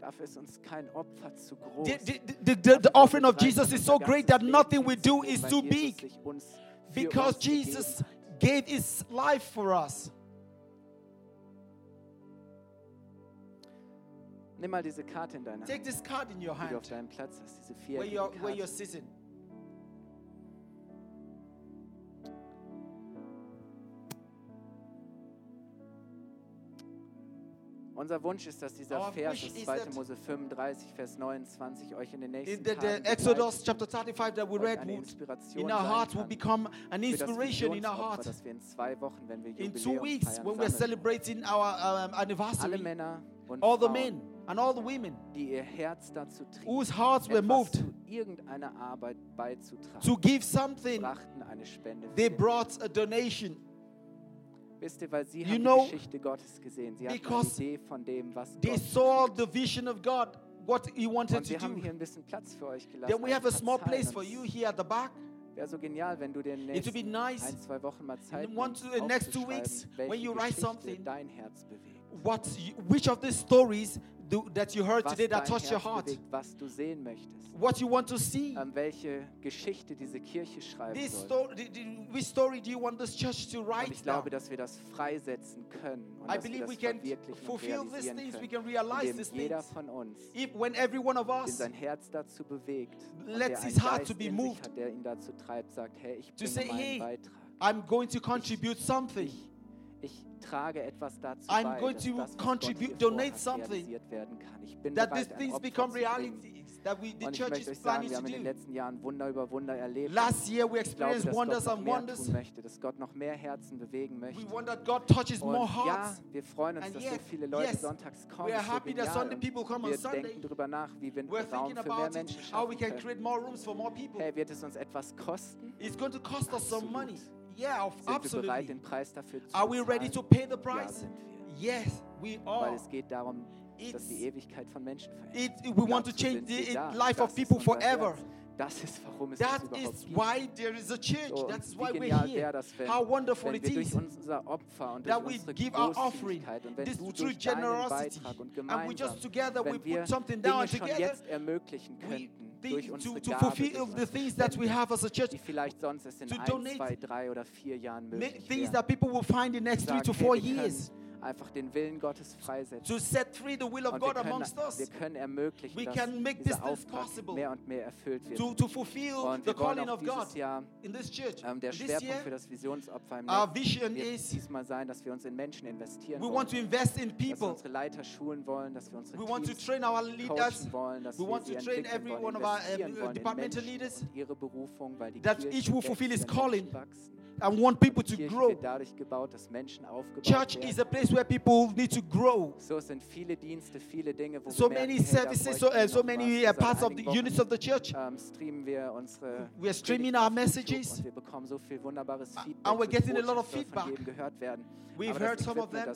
Speaker 1: Dafür ist uns kein Opfer zu groß.
Speaker 2: The, the, the, the, the offering of Jesus is so great that nothing we do is too big because Jesus gave his life for us.
Speaker 1: Nimm mal diese Karte in deine Hand,
Speaker 2: Take this card in your
Speaker 1: die du auf
Speaker 2: hand
Speaker 1: deinem Platz hast, diese
Speaker 2: where you're, where you're sitting.
Speaker 1: Unser Wunsch ist, dass dieser
Speaker 2: Our
Speaker 1: Vers
Speaker 2: wish
Speaker 1: aus
Speaker 2: is
Speaker 1: 2.
Speaker 2: that-
Speaker 1: Mose 35, Vers 29 euch in den
Speaker 2: In
Speaker 1: nächsten
Speaker 2: the, the
Speaker 1: Tagen
Speaker 2: Exodus chapter 35 that we read
Speaker 1: eine
Speaker 2: would,
Speaker 1: Inspiration
Speaker 2: in our
Speaker 1: sein
Speaker 2: heart will
Speaker 1: kann
Speaker 2: become an
Speaker 1: für das
Speaker 2: inspiration in our
Speaker 1: Visionsopfer,
Speaker 2: heart.
Speaker 1: das wir in zwei Wochen, wenn wir
Speaker 2: In two
Speaker 1: Jubiläum
Speaker 2: weeks,
Speaker 1: feiern,
Speaker 2: when we're
Speaker 1: sammeln.
Speaker 2: celebrating our um,
Speaker 1: Alle
Speaker 2: anniversary,
Speaker 1: Männer und
Speaker 2: all the
Speaker 1: Frauen,
Speaker 2: men and all the women
Speaker 1: die ihr Herz dazu trieben,
Speaker 2: whose hearts were
Speaker 1: etwas
Speaker 2: moved
Speaker 1: zu irgendeiner Arbeit beizutragen,
Speaker 2: to give something,
Speaker 1: brachten eine Spende.
Speaker 2: they
Speaker 1: für.
Speaker 2: brought a donation.
Speaker 1: Wisst ihr, weil sie
Speaker 2: you
Speaker 1: haben
Speaker 2: know,
Speaker 1: die Geschichte Gottes gesehen. Sie haben
Speaker 2: die
Speaker 1: Idee von dem, was Gott they
Speaker 2: saw the vision of God, what he wanted
Speaker 1: Und wir haben hier ein bisschen Platz für euch gelassen.
Speaker 2: Then we have a small place for you here at the back.
Speaker 1: Wäre so genial, wenn du den nächsten
Speaker 2: nice.
Speaker 1: ein, zwei Wochen mal Zeit nimmst,
Speaker 2: the next two weeks,
Speaker 1: welche
Speaker 2: when you write something,
Speaker 1: dein Herz bewegt.
Speaker 2: What, which of these stories du, that you heard today that touched your heart.
Speaker 1: was du sehen möchtest.
Speaker 2: What you want to see.
Speaker 1: Um, welche Geschichte diese Kirche schreiben
Speaker 2: this
Speaker 1: soll.
Speaker 2: Which story do you want this church to write und
Speaker 1: ich glaube,
Speaker 2: now?
Speaker 1: dass wir das freisetzen können und
Speaker 2: I
Speaker 1: believe wir das
Speaker 2: we can fulfill these things, we can realize these
Speaker 1: jeder
Speaker 2: things.
Speaker 1: von uns
Speaker 2: If, when every one of us
Speaker 1: sein Herz dazu bewegt,
Speaker 2: lets his heart
Speaker 1: Geist
Speaker 2: to be moved,
Speaker 1: hat, der ihn dazu treibt, sagt, hey, ich
Speaker 2: to say, hey,
Speaker 1: Beitrag.
Speaker 2: I'm going to contribute something.
Speaker 1: Ich, ich trage etwas dazu
Speaker 2: I'm
Speaker 1: bei,
Speaker 2: going to
Speaker 1: das,
Speaker 2: contribute, donate something that these things become realities that we, the church is planning to
Speaker 1: do. In den letzten Jahren Wunder über Wunder erlebt.
Speaker 2: Last year we experienced
Speaker 1: glaube,
Speaker 2: wonders and wonders.
Speaker 1: Möchte, dass Gott noch mehr Herzen bewegen möchte.
Speaker 2: We wonder God touches more hearts.
Speaker 1: Ja, wir freuen uns,
Speaker 2: and
Speaker 1: dass
Speaker 2: yes,
Speaker 1: so viele Leute
Speaker 2: yes,
Speaker 1: sonntags kommen.
Speaker 2: We are happy that Sunday people come on Sunday.
Speaker 1: Wir denken darüber nach, wie wir
Speaker 2: We're
Speaker 1: Raum für mehr Menschen schaffen
Speaker 2: how we can create more rooms for more people.
Speaker 1: Hey, wird es uns etwas kosten?
Speaker 2: It's going to cost us some money. Yeah, of,
Speaker 1: sind absolutely. wir bereit, den Preis dafür zu
Speaker 2: Are we ready to pay the
Speaker 1: Ja,
Speaker 2: price?
Speaker 1: sind wir.
Speaker 2: Yes, we
Speaker 1: Weil
Speaker 2: are.
Speaker 1: es geht darum, dass
Speaker 2: It's-
Speaker 1: die Ewigkeit von Menschen verändert.
Speaker 2: It, we want to change the
Speaker 1: it,
Speaker 2: life of people forever.
Speaker 1: Das ist, warum es
Speaker 2: why there is a church.
Speaker 1: So, That's
Speaker 2: why we're
Speaker 1: wäre
Speaker 2: here.
Speaker 1: das, wenn,
Speaker 2: How wonderful it is that we give our offering, this
Speaker 1: true
Speaker 2: through generosity,
Speaker 1: und
Speaker 2: and we just together we put something down together. to, to fulfill the things that we have as a church, to donate things that people will find in next three to four years.
Speaker 1: einfach den Willen Gottes freisetzen.
Speaker 2: To set free the will of God amongst us.
Speaker 1: Wir können ermöglichen,
Speaker 2: We
Speaker 1: dass
Speaker 2: can make
Speaker 1: dieser
Speaker 2: possible.
Speaker 1: mehr und mehr erfüllt wird.
Speaker 2: To, to fulfill
Speaker 1: und
Speaker 2: the calling
Speaker 1: dieses
Speaker 2: of God
Speaker 1: Jahr
Speaker 2: in this church.
Speaker 1: Ähm, der
Speaker 2: this
Speaker 1: Schwerpunkt
Speaker 2: year,
Speaker 1: für das Visionsopfer im
Speaker 2: our vision is,
Speaker 1: diesmal sein, dass wir uns in Menschen investieren
Speaker 2: we
Speaker 1: wollen,
Speaker 2: want to invest in people.
Speaker 1: dass wir unsere Leiter schulen wollen, dass wir unsere
Speaker 2: we Teams want to train our leaders.
Speaker 1: wollen, dass
Speaker 2: we
Speaker 1: wir
Speaker 2: want
Speaker 1: sie
Speaker 2: to train every one of our
Speaker 1: uh,
Speaker 2: departmental leaders.
Speaker 1: ihre Berufung, weil die
Speaker 2: that
Speaker 1: Kirche
Speaker 2: each will fulfill his calling.
Speaker 1: Wachsen.
Speaker 2: I want people to grow.
Speaker 1: Gebaut,
Speaker 2: Church
Speaker 1: werden.
Speaker 2: is a place where people need to grow.
Speaker 1: So, Dienste, Dinge,
Speaker 2: so many
Speaker 1: merken,
Speaker 2: services, so, uh, so many uh, parts of the units of the church.
Speaker 1: Um, unsere,
Speaker 2: we are streaming our messages.
Speaker 1: So
Speaker 2: and we're getting a lot of feedback. We've
Speaker 1: Aber
Speaker 2: heard some of them.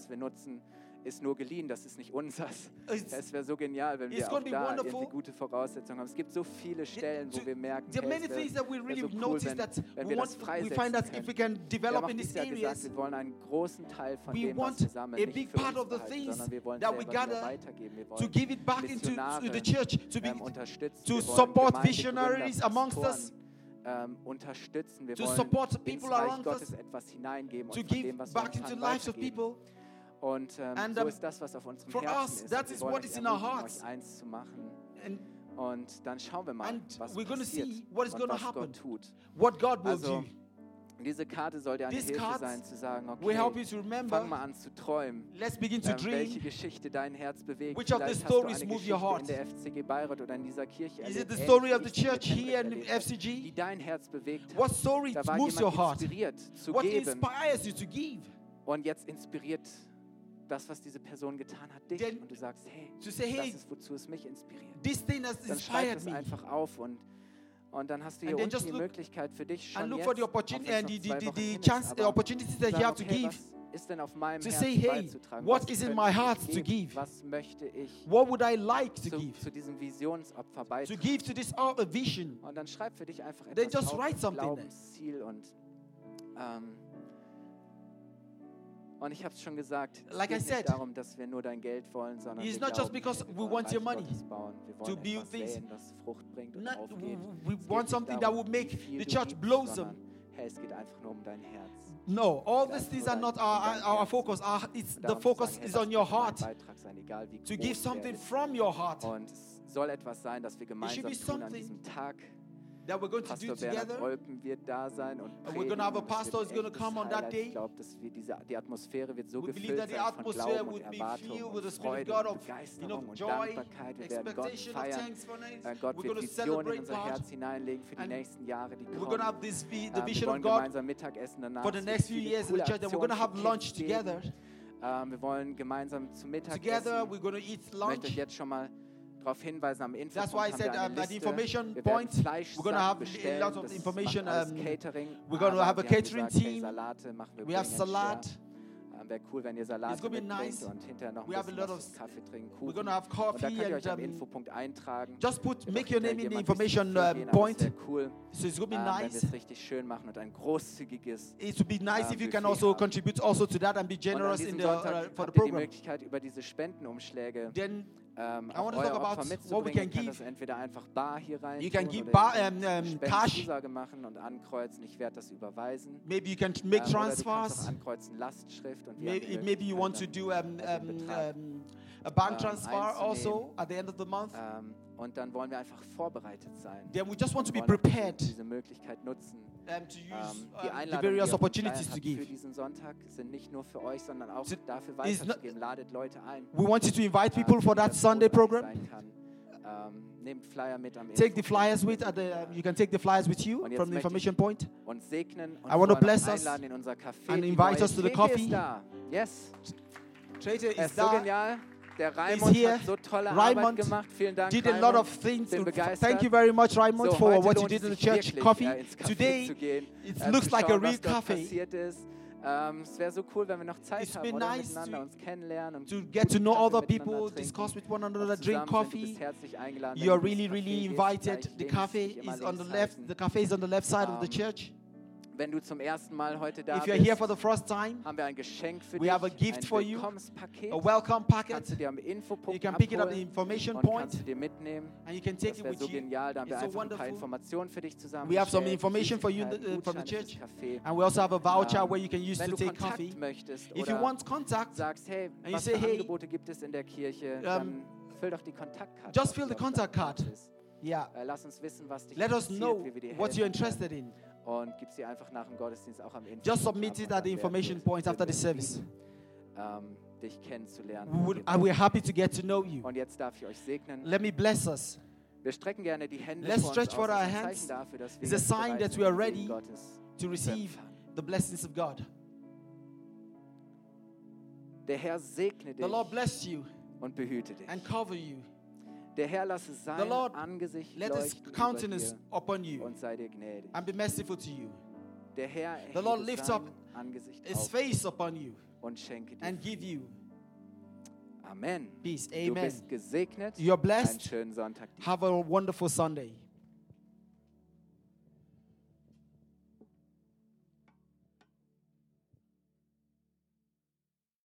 Speaker 1: ist nur geliehen, das ist nicht unseres. Es wäre so genial, wenn wir auch da eine gute Voraussetzung haben. Es gibt so viele Stellen, wo wir merken, hey, es wäre
Speaker 2: really
Speaker 1: so cool, wenn, wenn wir das freisetzen können. Wir haben auch dieses gesagt, wir wollen einen großen Teil von dem, was wir sammeln, nicht für uns behalten, sondern wir wollen selber wieder weitergeben. Wir wollen Missionare ähm, unterstützen.
Speaker 2: To support visionaries amongst us.
Speaker 1: Ähm, unterstützen. Wir wollen ins Reich Gottes etwas hineingeben und von dem, was wir
Speaker 2: back into lives
Speaker 1: und ähm, so ist das, was auf unserem Herzen ist.
Speaker 2: That is what is in our hearts.
Speaker 1: Euch eins zu machen. und dann schauen wir mal, was passiert
Speaker 2: what is
Speaker 1: und was
Speaker 2: happen.
Speaker 1: Gott tut.
Speaker 2: What God will
Speaker 1: also, diese Karte soll dir eine
Speaker 2: These
Speaker 1: Hilfe sein, zu sagen, okay,
Speaker 2: remember,
Speaker 1: fang mal an zu träumen,
Speaker 2: let's begin to
Speaker 1: ähm,
Speaker 2: dream, welche
Speaker 1: Geschichte dein Herz bewegt.
Speaker 2: Which Vielleicht of the stories move
Speaker 1: Geschichte in der FCG Bayreuth oder in dieser Kirche
Speaker 2: Is it the story of the church here in FCG?
Speaker 1: Die dein Herz bewegt hat.
Speaker 2: What story moves your heart?
Speaker 1: inspiriert zu
Speaker 2: What
Speaker 1: geben.
Speaker 2: Inspires you to give?
Speaker 1: Und jetzt inspiriert das, was diese Person getan hat, dich
Speaker 2: Then,
Speaker 1: und du sagst, hey,
Speaker 2: say, hey, das
Speaker 1: ist, wozu es mich inspiriert.
Speaker 2: This thing has
Speaker 1: dann schreib das
Speaker 2: me.
Speaker 1: einfach auf und, und dann hast du hier unten die
Speaker 2: look,
Speaker 1: Möglichkeit für dich schon
Speaker 2: and look
Speaker 1: jetzt,
Speaker 2: for the opportunity, and the, the, the, chance, the opportunities that you have to
Speaker 1: okay. Ist denn auf meinem
Speaker 2: to
Speaker 1: Herzen
Speaker 2: say, hey, what is in my heart to give?
Speaker 1: Was möchte ich?
Speaker 2: What would I like to
Speaker 1: zu,
Speaker 2: give?
Speaker 1: Zu diesem Visionsopfer beitragen.
Speaker 2: To give to this vision.
Speaker 1: Und dann schreib für dich einfach etwas
Speaker 2: Then
Speaker 1: just
Speaker 2: write something.
Speaker 1: Glaubensziel und um, und ich habe es schon gesagt, es
Speaker 2: like
Speaker 1: geht
Speaker 2: I
Speaker 1: nicht darum, dass wir nur dein Geld wollen, sondern
Speaker 2: it's
Speaker 1: wir
Speaker 2: not
Speaker 1: glauben, just because
Speaker 2: we want your money
Speaker 1: bauen. Wir
Speaker 2: to
Speaker 1: wollen
Speaker 2: build
Speaker 1: etwas
Speaker 2: things.
Speaker 1: Sehen, was Frucht bringt und
Speaker 2: not,
Speaker 1: aufgeht.
Speaker 2: We
Speaker 1: es
Speaker 2: want something
Speaker 1: darum,
Speaker 2: that
Speaker 1: will
Speaker 2: make the church
Speaker 1: gibst,
Speaker 2: blossom.
Speaker 1: Hey, es geht einfach nur um dein Herz.
Speaker 2: No, all these things are not our, our focus. Our, it's, the focus is on your heart. To give something from your heart.
Speaker 1: Und es soll etwas sein, das wir gemeinsam tun an diesem Tag
Speaker 2: that we're going to do
Speaker 1: Bernhard
Speaker 2: together.
Speaker 1: Olpen wird da sein und
Speaker 2: predigen. we're going to have a pastor who's going
Speaker 1: to
Speaker 2: come on that day.
Speaker 1: Ich glaube, dass wir diese die Atmosphäre wird so
Speaker 2: we believe that the atmosphere would be filled with the Spirit of
Speaker 1: Dankbarkeit.
Speaker 2: of you know, joy,
Speaker 1: expectation, äh, Gott feiern. Gott wird Visionen in unser Herz hineinlegen für die nächsten Jahre, die kommen.
Speaker 2: We're going to have this the
Speaker 1: ähm,
Speaker 2: vision of God for the next few years the church, we're going to have lunch together.
Speaker 1: Um, ähm, wir wollen gemeinsam zum Mittag
Speaker 2: Together essen. We're eat lunch.
Speaker 1: Ich möchte euch jetzt schon mal darauf hinweisen am Info.
Speaker 2: That's why I said um, at the information point we're going to have
Speaker 1: bestellen.
Speaker 2: a lot of information. Um,
Speaker 1: catering.
Speaker 2: We're going
Speaker 1: to
Speaker 2: have a catering
Speaker 1: gesagt,
Speaker 2: team.
Speaker 1: Machen wir
Speaker 2: We have Salat.
Speaker 1: Her. Ähm, Wäre cool, wenn ihr Salat mitbringt
Speaker 2: nice.
Speaker 1: und hinterher noch ein bisschen
Speaker 2: of,
Speaker 1: Kaffee trinken, Kuchen.
Speaker 2: We're gonna have
Speaker 1: coffee und
Speaker 2: dann
Speaker 1: könnt ihr euch am Infopunkt eintragen.
Speaker 2: Just put, make your name in the information uh, point.
Speaker 1: Wäre cool,
Speaker 2: so it's gonna be
Speaker 1: ähm,
Speaker 2: nice.
Speaker 1: Wenn richtig schön machen und ein großzügiges
Speaker 2: It would be nice if ähm, you can also contribute also to that and be generous in the, uh, for the
Speaker 1: program. Die Möglichkeit über diese Spendenumschläge.
Speaker 2: Denn
Speaker 1: ähm,
Speaker 2: I wanna
Speaker 1: euer
Speaker 2: talk about what we can give.
Speaker 1: entweder einfach bar hier rein
Speaker 2: You can give bar- um,
Speaker 1: könnt
Speaker 2: um, cash.
Speaker 1: Spendenzusage machen und ankreuzen. Ich werde das überweisen.
Speaker 2: maybe you can make
Speaker 1: Ähm,
Speaker 2: transfers.
Speaker 1: auch ankreuzen Lastschrift und
Speaker 2: Maybe, maybe you want to do um, um, um, a bank
Speaker 1: ähm,
Speaker 2: transfer also at the end of the month.
Speaker 1: ähm, und dann wollen wir einfach vorbereitet sein.
Speaker 2: Then we just want to be prepared
Speaker 1: Diese Möglichkeit nutzen.
Speaker 2: Um, to use
Speaker 1: Ähm,
Speaker 2: um,
Speaker 1: die
Speaker 2: the various
Speaker 1: die ihr
Speaker 2: opportunities to give.
Speaker 1: für diesen Sonntag sind nicht nur für euch, sondern auch
Speaker 2: So,
Speaker 1: dafür
Speaker 2: not-
Speaker 1: weiterzugeben. Ladet Leute ein.
Speaker 2: We want you to invite
Speaker 1: ähm,
Speaker 2: people for that Sunday program.
Speaker 1: Ähm, nehmt Flyer mit am
Speaker 2: Take the flyers with. At the, you can take the flyers with you from the information point.
Speaker 1: und segnen und
Speaker 2: I wanna bless us
Speaker 1: in unser Café.
Speaker 2: and invite us to the coffee.
Speaker 1: Yes, ist so genial. Der Raimund
Speaker 2: here.
Speaker 1: hat so tolle Arbeit gemacht. Vielen Dank,
Speaker 2: Did a lot of things. Thank you very much, Raymond,
Speaker 1: so,
Speaker 2: for what you did in the church
Speaker 1: wirklich,
Speaker 2: coffee.
Speaker 1: äh, ins Café
Speaker 2: Today, it
Speaker 1: äh,
Speaker 2: looks like a real cafe.
Speaker 1: passiert. Ähm, es wäre so cool, wenn wir noch Zeit
Speaker 2: It's
Speaker 1: haben, oder
Speaker 2: nice
Speaker 1: miteinander
Speaker 2: to-
Speaker 1: uns kennenlernen und
Speaker 2: To get to know other people, discuss with one another, drink
Speaker 1: zusammen sind. Du
Speaker 2: coffee.
Speaker 1: bist herzlich eingeladen.
Speaker 2: You are really, really invited. The cafe is on the left. The cafe is on the left side of the
Speaker 1: Um,
Speaker 2: church.
Speaker 1: Wenn du zum ersten Mal heute da
Speaker 2: If you're
Speaker 1: bist,
Speaker 2: here for the first time,
Speaker 1: haben wir ein Geschenk für
Speaker 2: we
Speaker 1: dich,
Speaker 2: have a gift
Speaker 1: ein
Speaker 2: for you,
Speaker 1: Willkommenspaket.
Speaker 2: a welcome
Speaker 1: Kannst
Speaker 2: packet.
Speaker 1: du dir am
Speaker 2: You
Speaker 1: Infopunkt
Speaker 2: can pick it up the information
Speaker 1: und
Speaker 2: point,
Speaker 1: kannst du dir mitnehmen.
Speaker 2: and you can take
Speaker 1: Das
Speaker 2: it
Speaker 1: wäre so
Speaker 2: you.
Speaker 1: genial. Da haben wir
Speaker 2: so
Speaker 1: einfach ein paar
Speaker 2: wonderful.
Speaker 1: Informationen für dich zusammen.
Speaker 2: We have some information for you uh, from the church. And we also have a voucher
Speaker 1: Um,
Speaker 2: where you can use
Speaker 1: Wenn
Speaker 2: to
Speaker 1: du
Speaker 2: take
Speaker 1: Kontakt
Speaker 2: coffee.
Speaker 1: möchtest
Speaker 2: If you want contact,
Speaker 1: sagst, hey,
Speaker 2: you
Speaker 1: was
Speaker 2: say, hey,
Speaker 1: Angebote gibt es in der Kirche, dann füll doch die Kontaktkarte.
Speaker 2: just fill the contact card. yeah,
Speaker 1: Äh, Lass uns wissen, was dich
Speaker 2: let us
Speaker 1: interessiert,
Speaker 2: know what you're interested in.
Speaker 1: Und gib sie einfach nach dem Gottesdienst auch am Infopunkt
Speaker 2: Just submit it at the information point after the service.
Speaker 1: ähm, dich kennenzulernen.
Speaker 2: We would, and we're happy to get to know you.
Speaker 1: Und jetzt darf ich euch segnen.
Speaker 2: Let me bless us.
Speaker 1: Wir strecken gerne die Hände
Speaker 2: Let's stretch
Speaker 1: for
Speaker 2: our hands.
Speaker 1: Dafür,
Speaker 2: It's a sign that we are ready to receive the blessings of God.
Speaker 1: Der Herr segne
Speaker 2: The Lord bless you
Speaker 1: und behüte dich.
Speaker 2: and cover you.
Speaker 1: Der Herr lasse sein
Speaker 2: Lord
Speaker 1: Angesicht
Speaker 2: Let his countenance upon you
Speaker 1: und sei dir gnädig.
Speaker 2: and be merciful to you.
Speaker 1: Der Herr
Speaker 2: The Lord lifts up
Speaker 1: Angesicht
Speaker 2: His face upon you
Speaker 1: und schenke dir
Speaker 2: and give you
Speaker 1: Amen.
Speaker 2: peace.
Speaker 1: Du
Speaker 2: Amen.
Speaker 1: bist gesegnet.
Speaker 2: You're
Speaker 1: Einen
Speaker 2: blessed.
Speaker 1: schönen Sonntag.
Speaker 2: Have a wonderful Sunday.